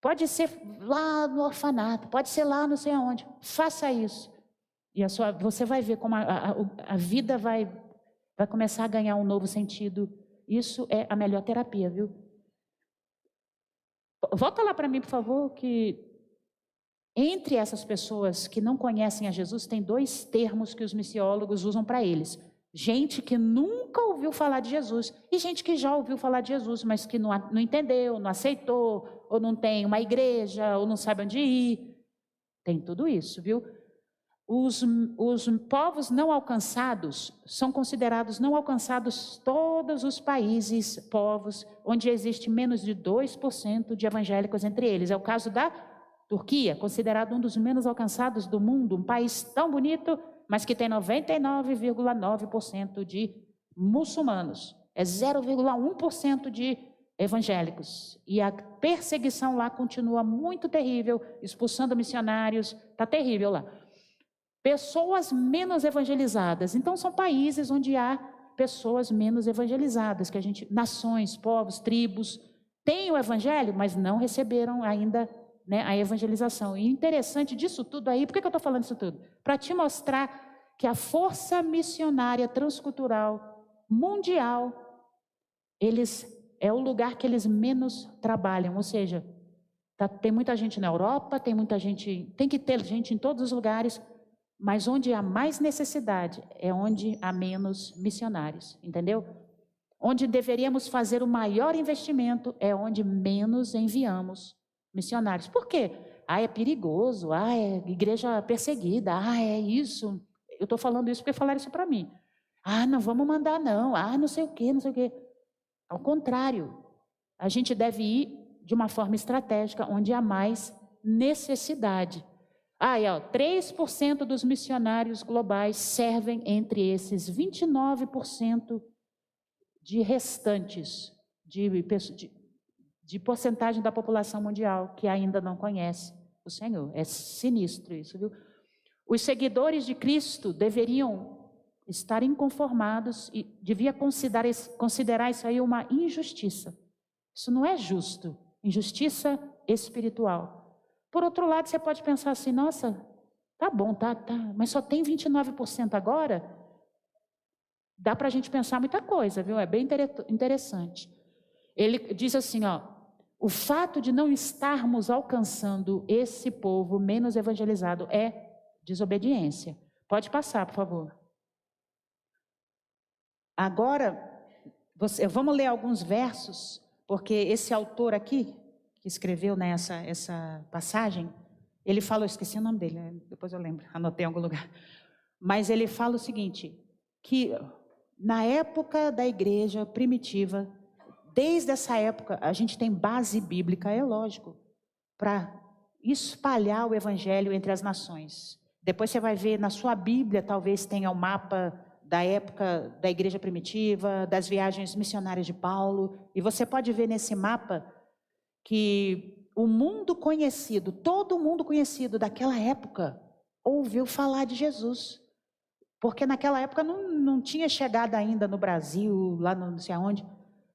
Pode ser lá no orfanato, pode ser lá não sei aonde. Faça isso. E a sua, você vai ver como a, a, a vida vai, vai começar a ganhar um novo sentido. Isso é a melhor terapia, viu? Volta lá para mim, por favor, que entre essas pessoas que não conhecem a Jesus, tem dois termos que os missiólogos usam para eles. Gente que nunca ouviu falar de Jesus e gente que já ouviu falar de Jesus, mas que não, não entendeu, não aceitou, ou não tem uma igreja, ou não sabe onde ir. Tem tudo isso, viu? Os, os povos não alcançados são considerados não alcançados todos os países, povos, onde existe menos de 2% de evangélicos entre eles. É o caso da Turquia, considerado um dos menos alcançados do mundo, um país tão bonito, mas que tem 99,9% de muçulmanos. É 0,1% de evangélicos. E a perseguição lá continua muito terrível, expulsando missionários, está terrível lá. Pessoas menos evangelizadas. Então, são países onde há pessoas menos evangelizadas, que a gente, nações, povos, tribos, têm o evangelho, mas não receberam ainda né, a evangelização. E interessante disso tudo aí, por que, que eu estou falando isso tudo? Para te mostrar que a força missionária transcultural mundial, eles é o lugar que eles menos trabalham, ou seja, tá, tem muita gente na Europa, tem muita gente, tem que ter gente em todos os lugares, mas onde há mais necessidade é onde há menos missionários, entendeu? Onde deveríamos fazer o maior investimento é onde menos enviamos missionários. Por quê? Ah, é perigoso, ah, é igreja perseguida, ah, é isso. Eu estou falando isso porque falaram isso para mim. Ah, não vamos mandar, não. Ah, não sei o quê, não sei o quê. Ao contrário, a gente deve ir de uma forma estratégica, onde há mais necessidade. Ah, é, ó, 3% dos missionários globais servem entre esses 29% de restantes, de, de, de porcentagem da população mundial que ainda não conhece o Senhor. É sinistro isso, viu? Os seguidores de Cristo deveriam estar inconformados e devia considerar, considerar isso aí uma injustiça. Isso não é justo, injustiça espiritual. Por outro lado, você pode pensar assim: nossa, tá bom, tá, tá, mas só tem 29% agora? Dá para a gente pensar muita coisa, viu? É bem interessante. Ele diz assim: ó, o fato de não estarmos alcançando esse povo menos evangelizado é desobediência. Pode passar, por favor. Agora, você, vamos ler alguns versos, porque esse autor aqui, que escreveu né, essa passagem, ele fala, eu esqueci o nome dele, né, depois eu lembro, anotei em algum lugar. Mas ele fala o seguinte: que na época da igreja primitiva, desde essa época, a gente tem base bíblica, é lógico, para espalhar o evangelho entre as nações. Depois você vai ver na sua Bíblia, talvez tenha o um mapa da época da igreja primitiva, das viagens missionárias de Paulo, e você pode ver nesse mapa que o mundo conhecido, todo mundo conhecido daquela época, ouviu falar de Jesus. Porque naquela época não, não tinha chegado ainda no Brasil, lá no, não sei aonde,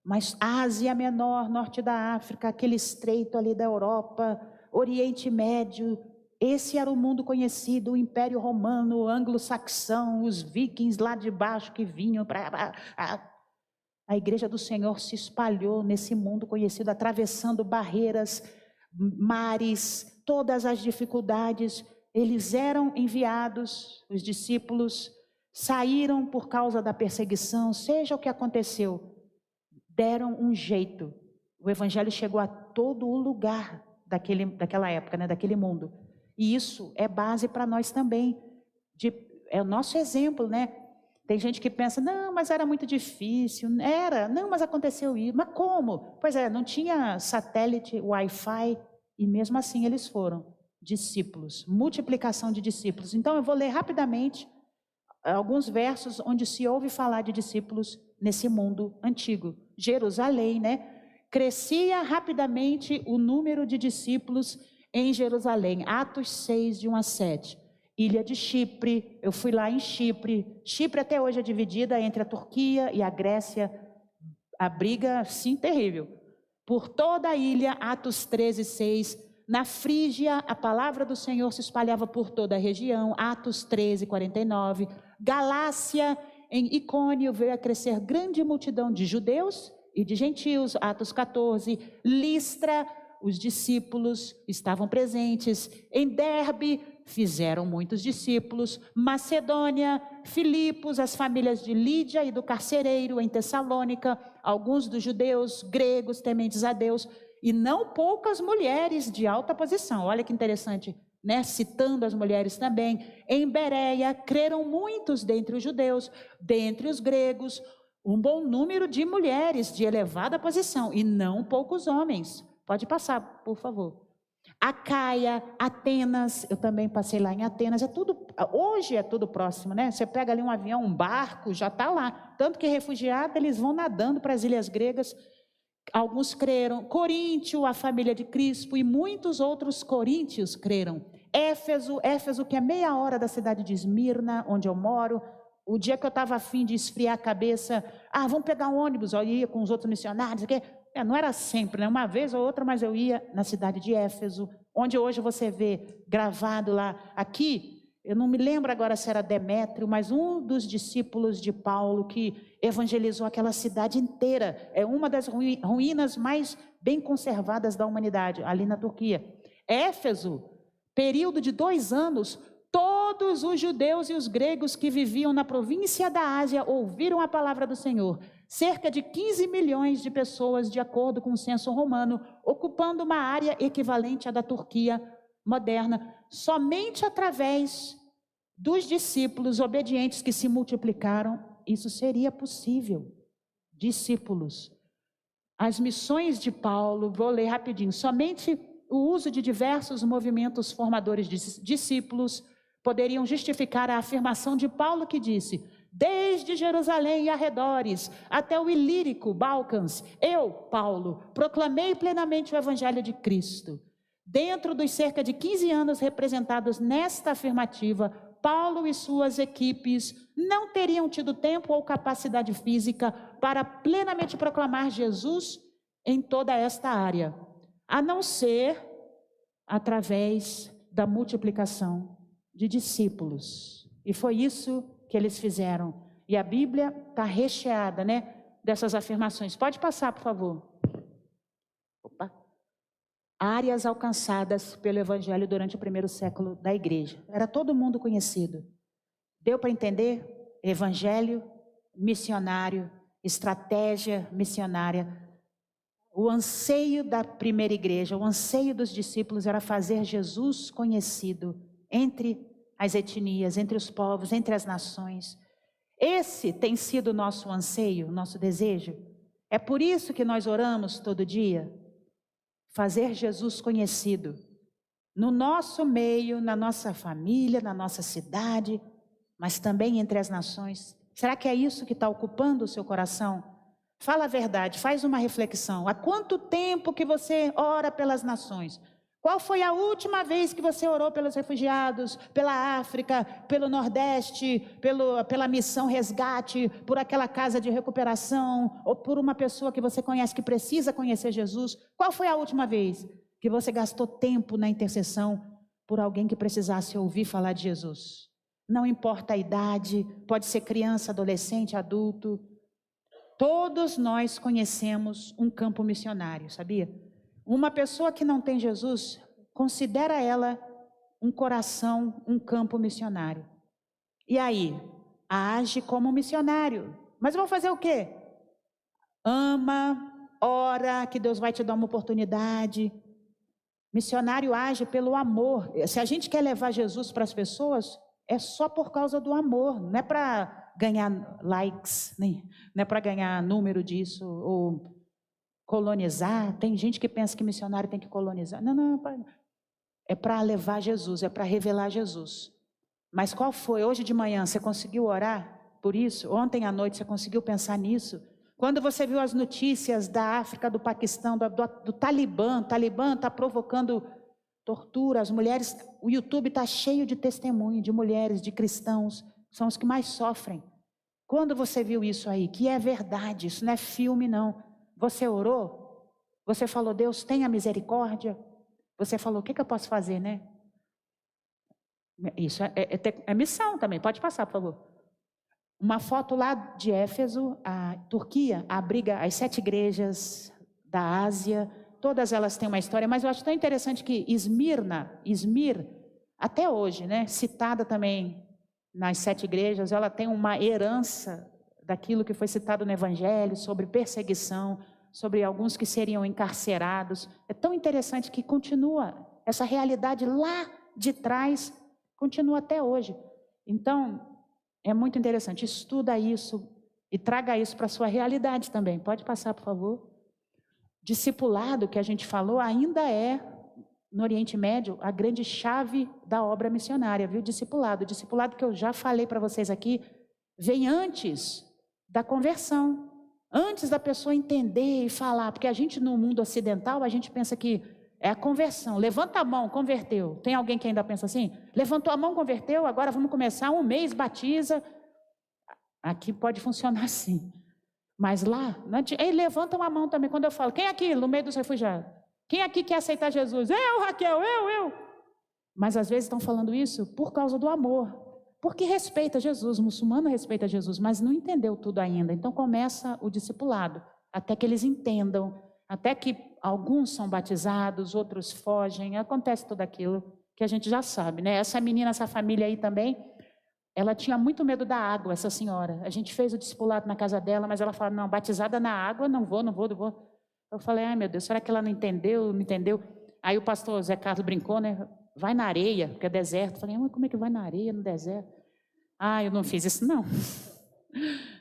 mas Ásia Menor, Norte da África, aquele estreito ali da Europa, Oriente Médio, esse era o mundo conhecido, o Império Romano, o Anglo-Saxão, os vikings lá de baixo que vinham para. A, igreja do Senhor se espalhou nesse mundo conhecido, atravessando barreiras, mares, todas as dificuldades, eles eram enviados, os discípulos saíram por causa da perseguição, seja o que aconteceu, deram um jeito. O evangelho chegou a todo o lugar daquele, daquela época, né, daquele mundo. E isso é base para nós também. De, é o nosso exemplo, né? Tem gente que pensa, não, mas era muito difícil. Era, não, mas aconteceu isso. Mas como? Pois é, não tinha satélite, Wi-Fi, e mesmo assim eles foram discípulos, multiplicação de discípulos. Então eu vou ler rapidamente alguns versos onde se ouve falar de discípulos nesse mundo antigo. Jerusalém, né? Crescia rapidamente o número de discípulos em Jerusalém. Atos 6, de 1 a 7. Ilha de Chipre, eu fui lá em Chipre. Chipre até hoje é dividida entre a Turquia e a Grécia. A briga, sim, terrível. Por toda a ilha, Atos 13, 6. Na Frígia, a palavra do Senhor se espalhava por toda a região. Atos 13, 49. Galácia, em Icônio, veio a crescer grande multidão de judeus e de gentios. Atos 14. Listra, os discípulos estavam presentes. Em Derbe, fizeram muitos discípulos. Macedônia, Filipos, as famílias de Lídia e do carcereiro em Tessalônica, alguns dos judeus, gregos, tementes a Deus, e não poucas mulheres de alta posição. Olha que interessante, né? Citando as mulheres também. Em Bereia, creram muitos dentre os judeus, dentre os gregos, um bom número de mulheres de elevada posição, e não poucos homens. Pode passar, por favor. Acaia, Atenas, eu também passei lá em Atenas, é tudo, hoje é tudo próximo, né? Você pega ali um avião, um barco, já está lá. Tanto que refugiados, eles vão nadando para as ilhas gregas. Alguns creram. Coríntio, a família de Crispo e muitos outros coríntios creram. Éfeso, Éfeso que é meia hora da cidade de Esmirna, onde eu moro. O dia que eu estava afim de esfriar a cabeça, ah, vamos pegar um ônibus, eu ia com os outros missionários, aqui. É, não era sempre, né? uma vez ou outra, mas eu ia na cidade de Éfeso, onde hoje você vê gravado lá, aqui, eu não me lembro agora se era Demétrio, mas um dos discípulos de Paulo que evangelizou aquela cidade inteira, é uma das ruínas mais bem conservadas da humanidade, ali na Turquia. Éfeso, período de dois anos, todos os judeus e os gregos que viviam na província da Ásia ouviram a palavra do Senhor. Cerca de 15 milhões de pessoas, de acordo com o censo romano, ocupando uma área equivalente à da Turquia moderna, somente através dos discípulos obedientes que se multiplicaram, isso seria possível. Discípulos. As missões de Paulo, vou ler rapidinho, somente o uso de diversos movimentos formadores de discípulos poderiam justificar a afirmação de Paulo que disse: desde Jerusalém e arredores até o Ilírico, Balcãs, eu, Paulo, proclamei plenamente o Evangelho de Cristo. Dentro dos cerca de 15 anos representados nesta afirmativa, Paulo e suas equipes não teriam tido tempo ou capacidade física para plenamente proclamar Jesus em toda esta área, a não ser através da multiplicação de discípulos. E foi isso que eles fizeram. E a Bíblia está recheada, né, dessas afirmações. Pode passar, por favor. Opa. Áreas alcançadas pelo Evangelho durante o primeiro século da igreja. Era todo mundo conhecido. Deu para entender? Evangelho, missionário, estratégia missionária. O anseio da primeira igreja, o anseio dos discípulos era fazer Jesus conhecido entre as etnias, entre os povos, entre as nações. Esse tem sido o nosso anseio, nosso desejo. É por isso que nós oramos todo dia. Fazer Jesus conhecido no nosso meio, na nossa família, na nossa cidade, mas também entre as nações. Será que é isso que está ocupando o seu coração? Fala a verdade, faz uma reflexão. Há quanto tempo que você ora pelas nações? Qual foi a última vez que você orou pelos refugiados, pela África, pelo Nordeste, pelo, pela missão resgate, por aquela casa de recuperação, ou por uma pessoa que você conhece que precisa conhecer Jesus? Qual foi a última vez que você gastou tempo na intercessão por alguém que precisasse ouvir falar de Jesus? Não importa a idade, pode ser criança, adolescente, adulto. Todos nós conhecemos um campo missionário, sabia? Uma pessoa que não tem Jesus, considera ela um coração, um campo missionário. E aí, age como missionário. Mas vão fazer o quê? Ama, ora, que Deus vai te dar uma oportunidade. Missionário age pelo amor. Se a gente quer levar Jesus para as pessoas, é só por causa do amor, não é para ganhar likes, nem, não é para ganhar número disso, ou colonizar. Tem gente que pensa que missionário tem que colonizar. Não, não, é para levar Jesus, é para revelar Jesus. Mas qual foi? Hoje de manhã você conseguiu orar por isso? Ontem à noite você conseguiu pensar nisso? Quando você viu as notícias da África, do Paquistão, do, do, do Talibã, o Talibã está provocando tortura, as mulheres, o YouTube está cheio de testemunho de mulheres, de cristãos, são os que mais sofrem. Quando você viu isso aí, que é verdade, isso não é filme, não. Você orou? Você falou, Deus, tenha misericórdia? Você falou, o que, que eu posso fazer, né? Isso é, é, é, é missão também, pode passar, por favor. Uma foto lá de Éfeso, a Turquia abriga as sete igrejas da Ásia, todas elas têm uma história, mas eu acho tão interessante que Esmirna, Esmir, até hoje, né, citada também nas sete igrejas, ela tem uma herança daquilo que foi citado no Evangelho sobre perseguição, sobre alguns que seriam encarcerados. É tão interessante que continua essa realidade lá de trás, continua até hoje. Então, é muito interessante. Estuda isso e traga isso para a sua realidade também. Pode passar, por favor. Discipulado, que a gente falou, ainda é, no Oriente Médio, a grande chave da obra missionária, viu? Discipulado. Discipulado que eu já falei para vocês aqui, vem antes da conversão. Antes da pessoa entender e falar, porque a gente no mundo ocidental, a gente pensa que é a conversão. Levanta a mão, converteu. Tem alguém que ainda pensa assim? Levantou a mão, converteu, agora vamos começar um mês, batiza. Aqui pode funcionar assim. Mas lá, ei, levantam a mão também. Quando eu falo, quem aqui no meio dos refugiados? Quem aqui quer aceitar Jesus? Eu, Raquel, eu, eu. Mas às vezes estão falando isso por causa do amor. Porque respeita Jesus, o muçulmano respeita Jesus, mas não entendeu tudo ainda. Então começa o discipulado, até que eles entendam, até que alguns são batizados, outros fogem, acontece tudo aquilo que a gente já sabe, né? Essa menina, essa família aí também, ela tinha muito medo da água, essa senhora. A gente fez o discipulado na casa dela, mas ela fala: não, batizada na água, não vou, não vou, não vou. Eu falei: ai meu Deus, será que ela não entendeu? Não entendeu? Aí o pastor Zé Carlos brincou, né? Vai na areia, porque é deserto. Falei: mas como é que vai na areia, no deserto? Ah, eu não fiz isso, não.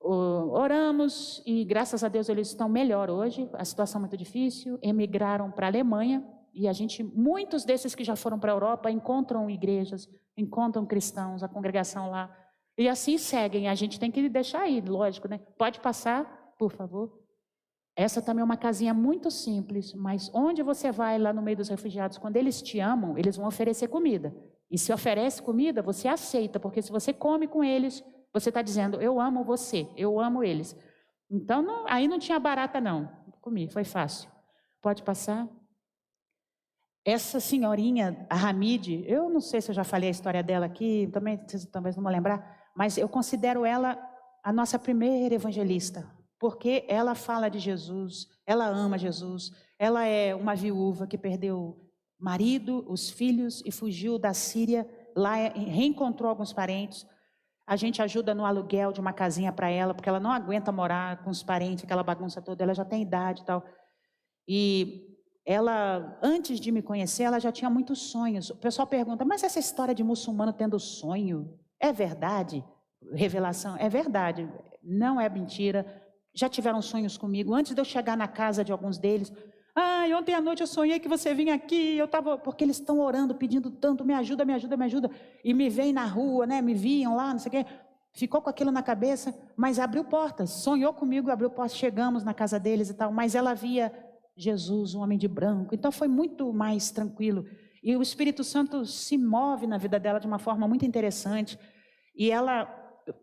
oramos e graças a Deus eles estão melhor hoje. A situação é muito difícil. Emigraram para a Alemanha e a gente, muitos desses que já foram para a Europa, encontram igrejas, encontram cristãos, a congregação lá. E assim seguem. A gente tem que deixar aí, lógico, né? Pode passar, por favor. Essa também é uma casinha muito simples, mas onde você vai lá no meio dos refugiados, quando eles te amam, eles vão oferecer comida. E se oferece comida, você aceita, porque se você come com eles, você está dizendo, eu amo você, eu amo eles. Então, não, aí não tinha barata, não. Comi, foi fácil. Pode passar? Essa senhorinha, a Hamid, eu não sei se eu já falei a história dela aqui, também vocês talvez não vão lembrar, mas eu considero ela a nossa primeira evangelista, porque ela fala de Jesus, ela ama Jesus, ela é uma viúva que perdeu marido, os filhos e fugiu da Síria, lá reencontrou alguns parentes, a gente ajuda no aluguel de uma casinha para ela, porque ela não aguenta morar com os parentes, aquela bagunça toda, ela já tem idade e tal. E ela, antes de me conhecer, ela já tinha muitos sonhos. O pessoal pergunta, mas essa história de muçulmano tendo sonho, é verdade? Revelação, é verdade, não é mentira. Já tiveram sonhos comigo. Antes de eu chegar na casa de alguns deles, Ai, ontem à noite eu sonhei que você vinha aqui, eu estava. Porque eles estão orando, pedindo tanto, me ajuda, me ajuda, me ajuda. E me veem na rua, né? Me viam lá, não sei o quê. Ficou com aquilo na cabeça, mas abriu portas. Sonhou comigo, abriu portas. Chegamos na casa deles e tal. Mas ela via Jesus, um homem de branco. Então foi muito mais tranquilo. E o Espírito Santo se move na vida dela de uma forma muito interessante. E ela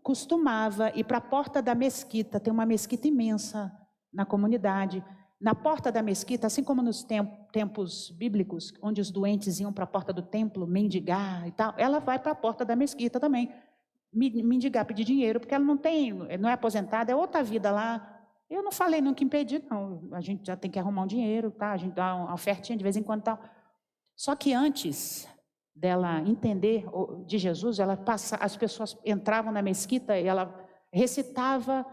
costumava ir para a porta da mesquita, tem uma mesquita imensa na comunidade na porta da mesquita, assim como nos tempos bíblicos, onde os doentes iam para a porta do templo mendigar e tal, ela vai para a porta da mesquita também, mendigar, pedir dinheiro, porque ela não tem, não é aposentada, é outra vida lá, Eu não falei nunca impedir, não. A gente já tem que arrumar um dinheiro, tá? A gente dá uma ofertinha de vez em quando tal. Só que antes dela entender de Jesus, ela passa, as pessoas entravam na mesquita e ela recitava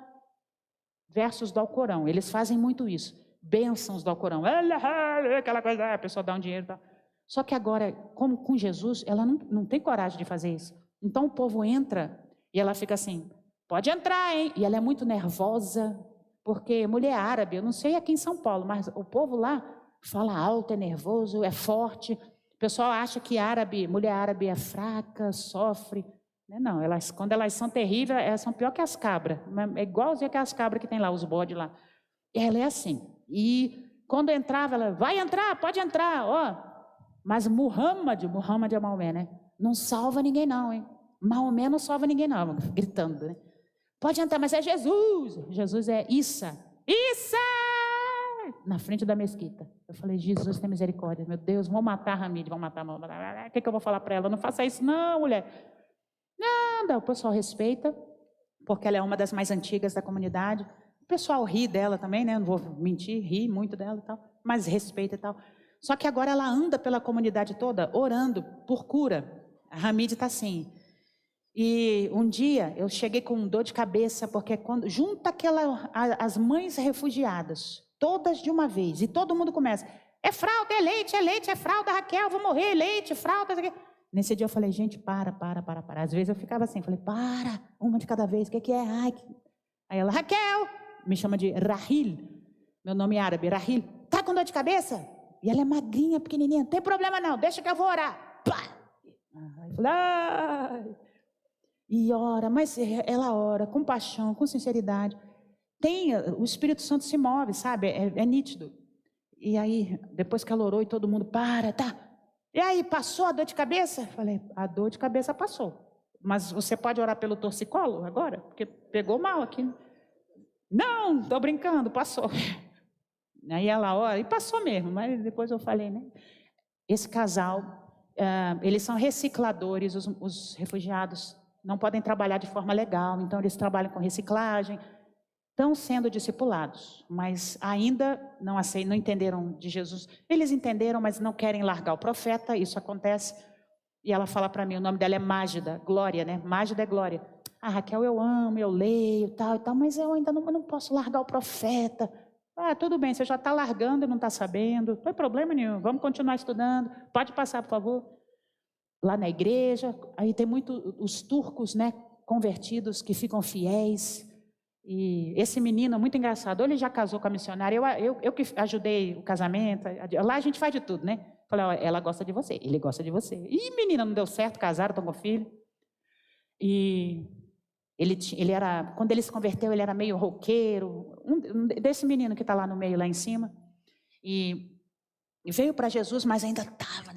versos do Alcorão. Eles fazem muito isso. Bênçãos do Alcorão. Aquela coisa, a pessoa dá um dinheiro e. Só que agora, como com Jesus, ela não, não tem coragem de fazer isso. Então o povo entra e ela fica assim: pode entrar, hein? E ela é muito nervosa, porque mulher árabe, eu não sei aqui em São Paulo, mas o povo lá fala alto, é nervoso, é forte. Pessoal acha que árabe, mulher árabe é fraca, sofre. Né? Não, elas, quando elas são terríveis, elas são pior que as cabras. É igualzinho que as cabras que tem lá, os bodes lá. Ela é assim. E quando entrava, ela, vai entrar, pode entrar, ó. Mas Muhammad, Muhammad é Maomé, né? Não salva ninguém não, hein? Maomé não salva ninguém não, gritando, né? Pode entrar, mas é Jesus. Jesus é Issa. Issa! Na frente da mesquita. Eu falei, Jesus tem misericórdia. Meu Deus, vão matar a Hamid, vão matar, vão matar. O que, que eu vou falar para ela? Não faça isso, não, mulher. Nada, o pessoal respeita, porque ela é uma das mais antigas da comunidade. O pessoal ri dela também, né? Não vou mentir, ri muito dela e tal, mas respeita e tal. Só que agora ela anda pela comunidade toda orando por cura. A Hamid está assim. E um dia eu cheguei com dor de cabeça, porque quando junta aquela, as mães refugiadas, todas de uma vez, e todo mundo começa: é fralda, é leite, é leite, é fralda, Raquel, vou morrer, leite, fralda. Nesse dia eu falei: gente, para, para, para, para. Às vezes eu ficava assim, falei: para, uma de cada vez, o que, que é? Ai, que... Aí ela: Raquel, me chama de Rahil, meu nome é árabe, Rahil, tá com dor de cabeça? E ela é magrinha, pequenininha. Não tem problema não, deixa que eu vou orar. Pá! Aí falei, Ai. E ora, mas ela ora com paixão, com sinceridade. Tem, o Espírito Santo se move, sabe? É, é nítido. E aí, depois que ela orou e todo mundo, para, tá. E aí, passou a dor de cabeça? Falei, a dor de cabeça passou. Mas você pode orar pelo torcicolo agora? Porque pegou mal aqui. Não, estou brincando, passou. Aí ela ora, e passou mesmo, mas depois eu falei, né? Esse casal, uh, eles são recicladores, os, os, refugiados não podem trabalhar de forma legal, então eles trabalham com reciclagem, estão sendo discipulados, mas ainda não aceitam, não entenderam de Jesus. Eles entenderam, mas não querem largar o profeta, isso acontece. E ela fala para mim, o nome dela é Mágida, Glória, né? Mágida é Glória. Ah, Raquel, eu amo, eu leio, tal e tal, mas eu ainda não, não posso largar o profeta. Ah, tudo bem, você já está largando e não está sabendo. Não tem problema nenhum, vamos continuar estudando. Pode passar, por favor. Lá na igreja, aí tem muito os turcos, né, convertidos que ficam fiéis. E esse menino, muito engraçado, ele já casou com a missionária, eu, eu, eu que ajudei o casamento, lá a gente faz de tudo, né? Falei, ó, ela gosta de você, ele gosta de você. E menina, não deu certo, casaram, estão com filho. E ele, ele era, quando ele se converteu, ele era meio roqueiro, um, desse menino que está lá no meio, lá em cima. E, e veio para Jesus, mas ainda estava,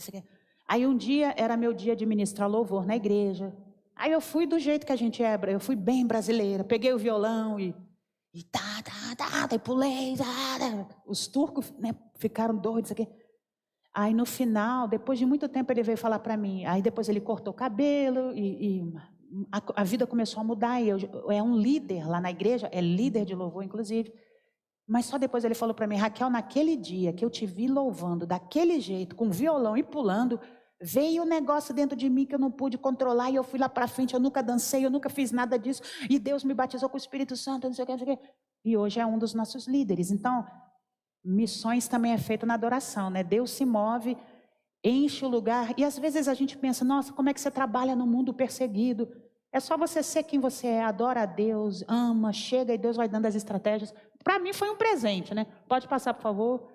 Aí um dia era meu dia de ministrar louvor na igreja. Aí eu fui do jeito que a gente é, eu fui bem brasileira. Peguei o violão e, e tá, tá, tá, tá, e pulei. Tá, tá. Os turcos né, ficaram doidos aqui. Aí no final, depois de muito tempo, ele veio falar para mim. Aí depois ele cortou o cabelo e, e a, a, vida começou a mudar. E eu, é um líder lá na igreja, é líder de louvor, inclusive. Mas só depois ele falou para mim, Raquel, naquele dia que eu te vi louvando daquele jeito, com violão e pulando, veio um negócio dentro de mim que eu não pude controlar e eu fui lá para frente. Eu nunca dancei, eu nunca fiz nada disso. E Deus me batizou com o Espírito Santo, não sei o que, não sei o que. E hoje é um dos nossos líderes. Então, missões também é feito na adoração, né? Deus se move enche o lugar. E às vezes a gente pensa, nossa, como é que você trabalha no mundo perseguido? É só você ser quem você é, adora a Deus, ama, chega e Deus vai dando as estratégias. Para mim foi um presente, né? Pode passar, por favor.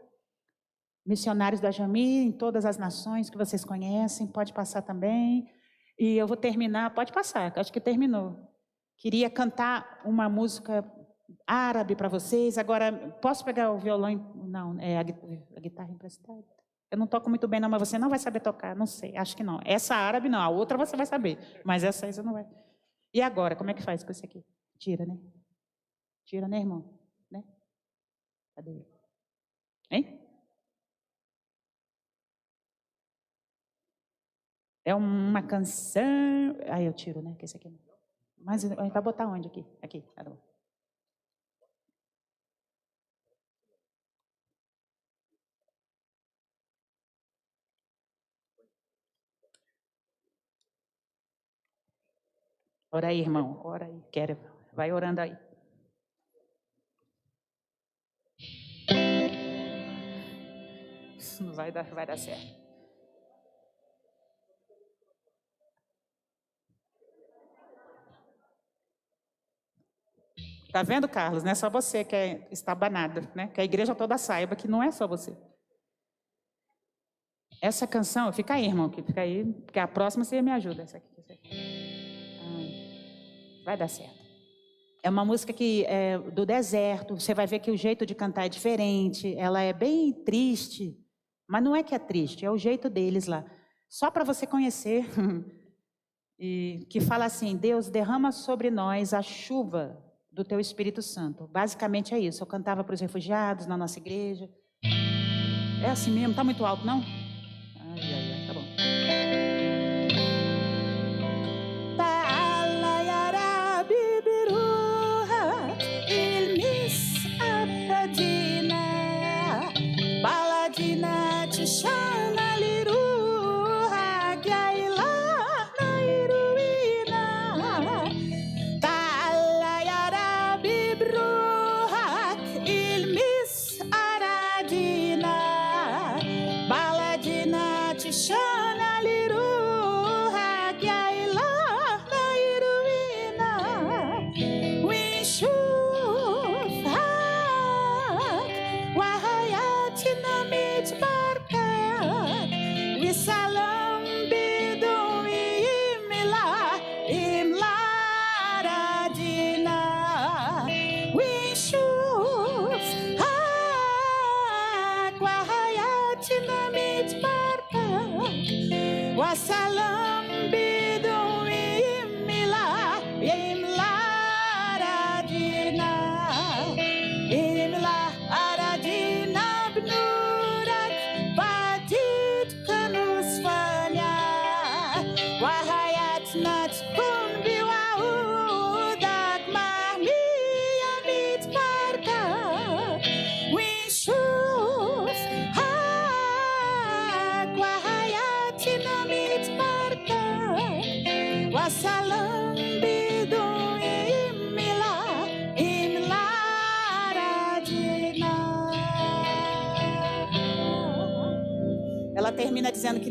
Missionários da Jami, em todas as nações que vocês conhecem, pode passar também. E eu vou terminar, pode passar, acho que terminou. Queria cantar uma música árabe para vocês. Agora, posso pegar o violão? Não, é a, a guitarra emprestada. Eu não toco muito bem, não, mas você não vai saber tocar. Não sei, acho que não. Essa árabe não, a outra você vai saber. Mas essa você não vai. E agora, como é que faz com esse aqui? Tira, né? Tira, né, irmão? Né? Cadê ele? Hein? É uma canção. Aí eu tiro, né? Que esse aqui. É Mas a gente vai botar onde aqui? Aqui, tá. Ora aí, irmão. Ora aí. Quero. Vai orando aí. Isso não vai dar, vai dar certo. Tá vendo, Carlos? Não é só você que é estabanado, né? Que a igreja toda saiba que não é só você. Essa canção, fica aí, irmão, que fica aí, porque a próxima você me ajuda. Essa aqui, essa aqui. vai dar certo. É uma música que é do deserto. Você vai ver que o jeito de cantar é diferente. Ela é bem triste, mas não é que é triste, é o jeito deles lá. Só para você conhecer. e que fala assim: Deus derrama sobre nós a chuva do teu Espírito Santo. Basicamente é isso. Eu cantava para os refugiados na nossa igreja. É assim mesmo? Tá muito alto, não? Ai, ai,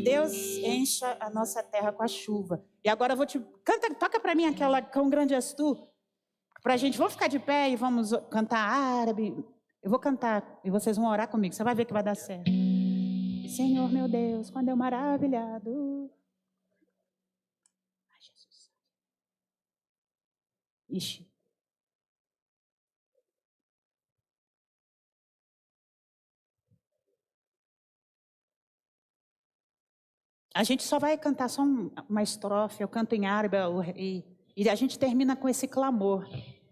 Deus encha a nossa terra com a chuva. E agora eu vou te canta, toca para mim aquela Cão Grande És Tu. Pra gente, vamos ficar de pé e vamos cantar árabe. Eu vou cantar e vocês vão orar comigo. Você vai ver que vai dar certo. Senhor meu Deus, quando eu maravilhado. Ai, Jesus. Ixi. A gente só vai cantar só um- uma estrofe, eu canto em árabe e, e a gente termina com esse clamor.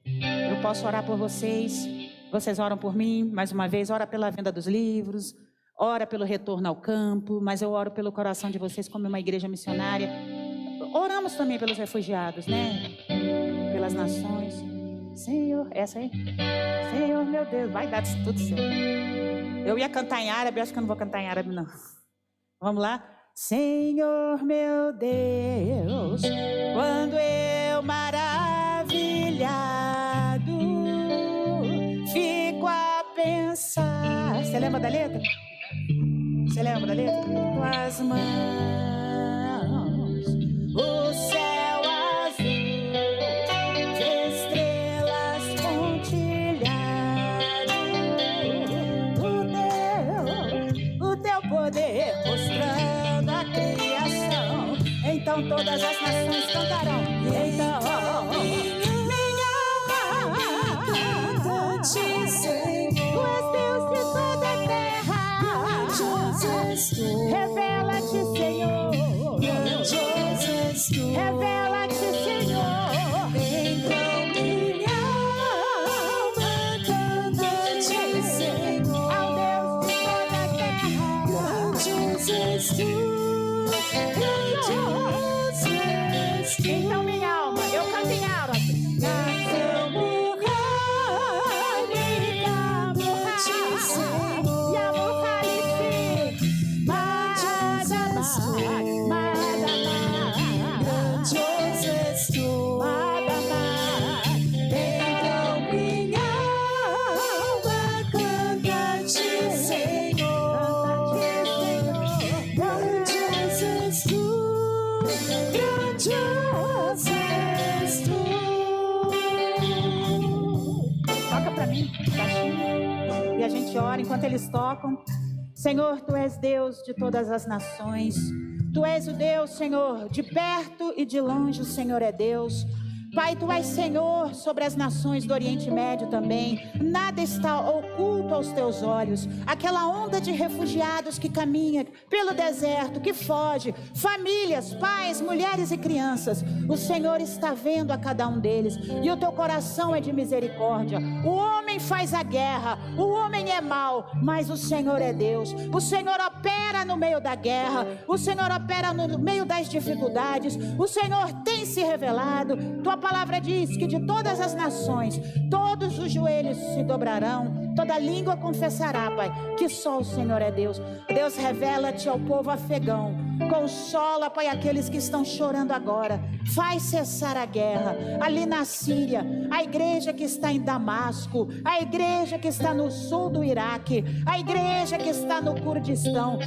Eu posso orar por vocês, vocês oram por mim, mais uma vez, ora pela venda dos livros, ora pelo retorno ao campo, mas eu oro pelo coração de vocês como uma igreja missionária. Oramos também pelos refugiados, né? Pelas nações. Senhor, essa aí? Senhor, meu Deus, vai dar tudo certo. Eu ia cantar em árabe, acho que eu não vou cantar em árabe, não. Vamos lá? Senhor, meu Deus, quando eu maravilhado fico a pensar. Você lembra da letra? Você lembra da letra? Tuas mãos, todas as nações cantarão. Enquanto eles tocam. Senhor, tu és Deus de todas as nações. Tu és o Deus, Senhor, de perto e de longe, o Senhor é Deus. Pai, tu és Senhor sobre as nações do Oriente Médio também. Nada está oculto aos teus olhos. Aquela onda de refugiados que caminha pelo deserto, que foge, famílias, pais, mulheres e crianças. O Senhor está vendo a cada um deles e o teu coração é de misericórdia. O homem faz a guerra, o homem é mau, mas o Senhor é Deus. O Senhor opera no meio da guerra, o Senhor opera no meio das dificuldades. O Senhor tem se revelado. Tua palavra diz que de todas as nações, todos os joelhos se dobrarão, toda língua confessará, Pai, que só o Senhor é Deus. Deus, revela-te ao povo afegão. Consola, Pai, aqueles que estão chorando agora. Faz cessar a guerra ali na Síria, a igreja que está em Damasco, a igreja que está no sul do Iraque, a igreja que está no Kurdistão.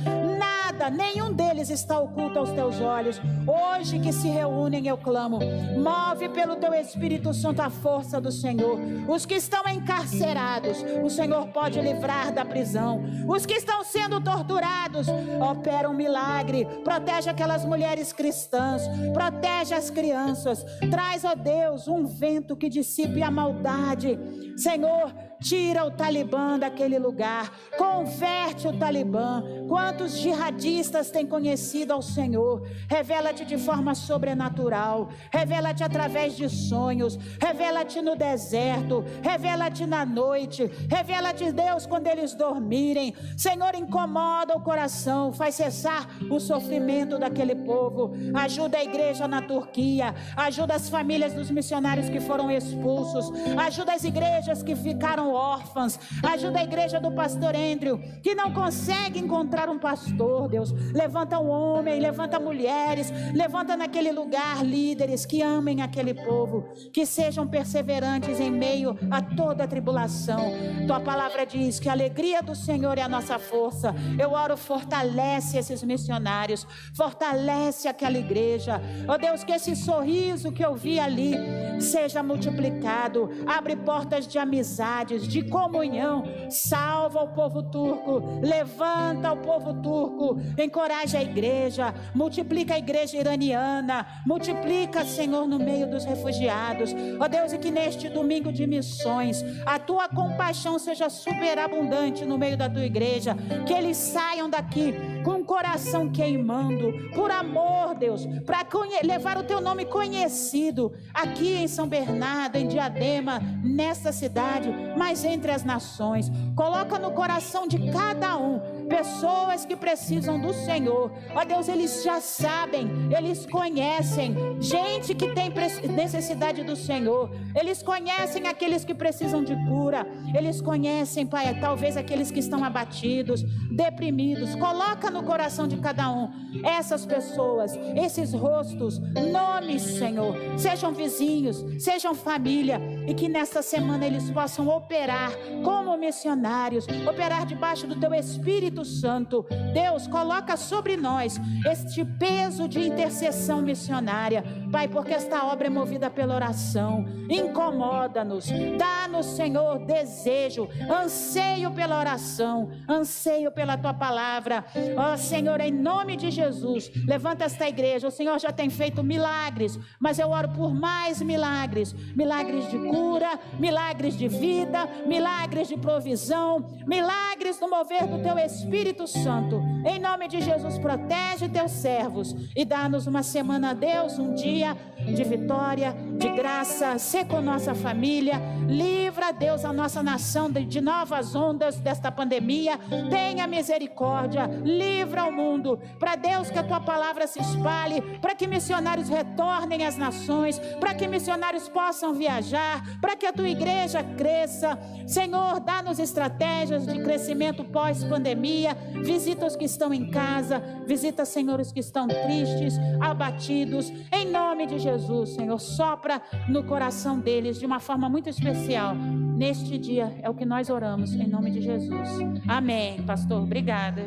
Nada, nenhum deles está oculto aos teus olhos. Hoje que se reúnem, eu clamo. Move pelo teu Espírito Santo a força do Senhor. Os que estão encarcerados, o Senhor pode livrar da prisão. Os que estão sendo torturados, opera um milagre. Protege aquelas mulheres cristãs, protege as crianças. Traz, ó Deus, um vento que dissipe a maldade. Senhor, Tira o Talibã daquele lugar. Converte o Talibã. Quantos jihadistas têm conhecido ao Senhor? Revela-te de forma sobrenatural. Revela-te através de sonhos. Revela-te no deserto. Revela-te na noite. Revela-te, Deus, quando eles dormirem. Senhor, incomoda o coração. Faz cessar o sofrimento daquele povo. Ajuda a igreja na Turquia. Ajuda as famílias dos missionários que foram expulsos. Ajuda as igrejas que ficaram órfãs. Ajuda a igreja do pastor Andrew, que não consegue encontrar um pastor, Deus. Levanta um homem, levanta mulheres, levanta naquele lugar líderes que amem aquele povo, que sejam perseverantes em meio a toda a tribulação. Tua palavra diz que a alegria do Senhor é a nossa força. Eu oro, fortalece esses missionários, fortalece aquela igreja. Ó oh Deus, que esse sorriso que eu vi ali seja multiplicado. Abre portas de amizades de comunhão. Salva o povo turco, levanta o povo turco, encoraja a igreja, multiplica a igreja iraniana, multiplica, Senhor, no meio dos refugiados. Ó Deus, e que neste domingo de missões, a tua compaixão seja superabundante no meio da tua igreja, que eles saiam daqui com o coração queimando, por amor, Deus, para levar o teu nome conhecido aqui em São Bernardo, em Diadema, nesta cidade, mas entre as nações. Coloca no coração de cada um pessoas que precisam do Senhor. Ó Deus, eles já sabem, eles conhecem gente que tem necessidade do Senhor. Eles conhecem aqueles que precisam de cura. Eles conhecem, Pai, talvez aqueles que estão abatidos, deprimidos. Coloca no coração de cada um essas pessoas, esses rostos, nomes, Senhor. Sejam vizinhos, sejam família e que nesta semana eles possam operar como missionários, operar debaixo do teu Espírito Santo. Deus, coloca sobre nós este peso de intercessão missionária, Pai, porque esta obra é movida pela oração. Incomoda-nos, dá-nos, Senhor, desejo, anseio pela oração, anseio pela tua palavra. Ó Senhor, em nome de Jesus, levanta esta igreja. O Senhor já tem feito milagres, mas eu oro por mais milagres milagres de cura, milagres de vida, milagres de provisão, milagres no mover do teu Espírito Santo. Em nome de Jesus, protege teus servos e dá-nos uma semana, Deus, um dia de vitória, de graça. Se com nossa família, livra, Deus, a nossa nação de, de novas ondas desta pandemia. Tenha misericórdia, livra o mundo. Para Deus, que a tua palavra se espalhe, para que missionários retornem às nações, para que missionários possam viajar, para que a tua igreja cresça. Senhor, dá-nos estratégias de crescimento pós-pandemia. Visita os que estão em casa, visita, Senhor, os que estão tristes, abatidos. Em nome de Jesus, Senhor, sopra no coração deles de uma forma muito especial. Neste dia é o que nós oramos, em nome de Jesus. Amém, pastor. Obrigada.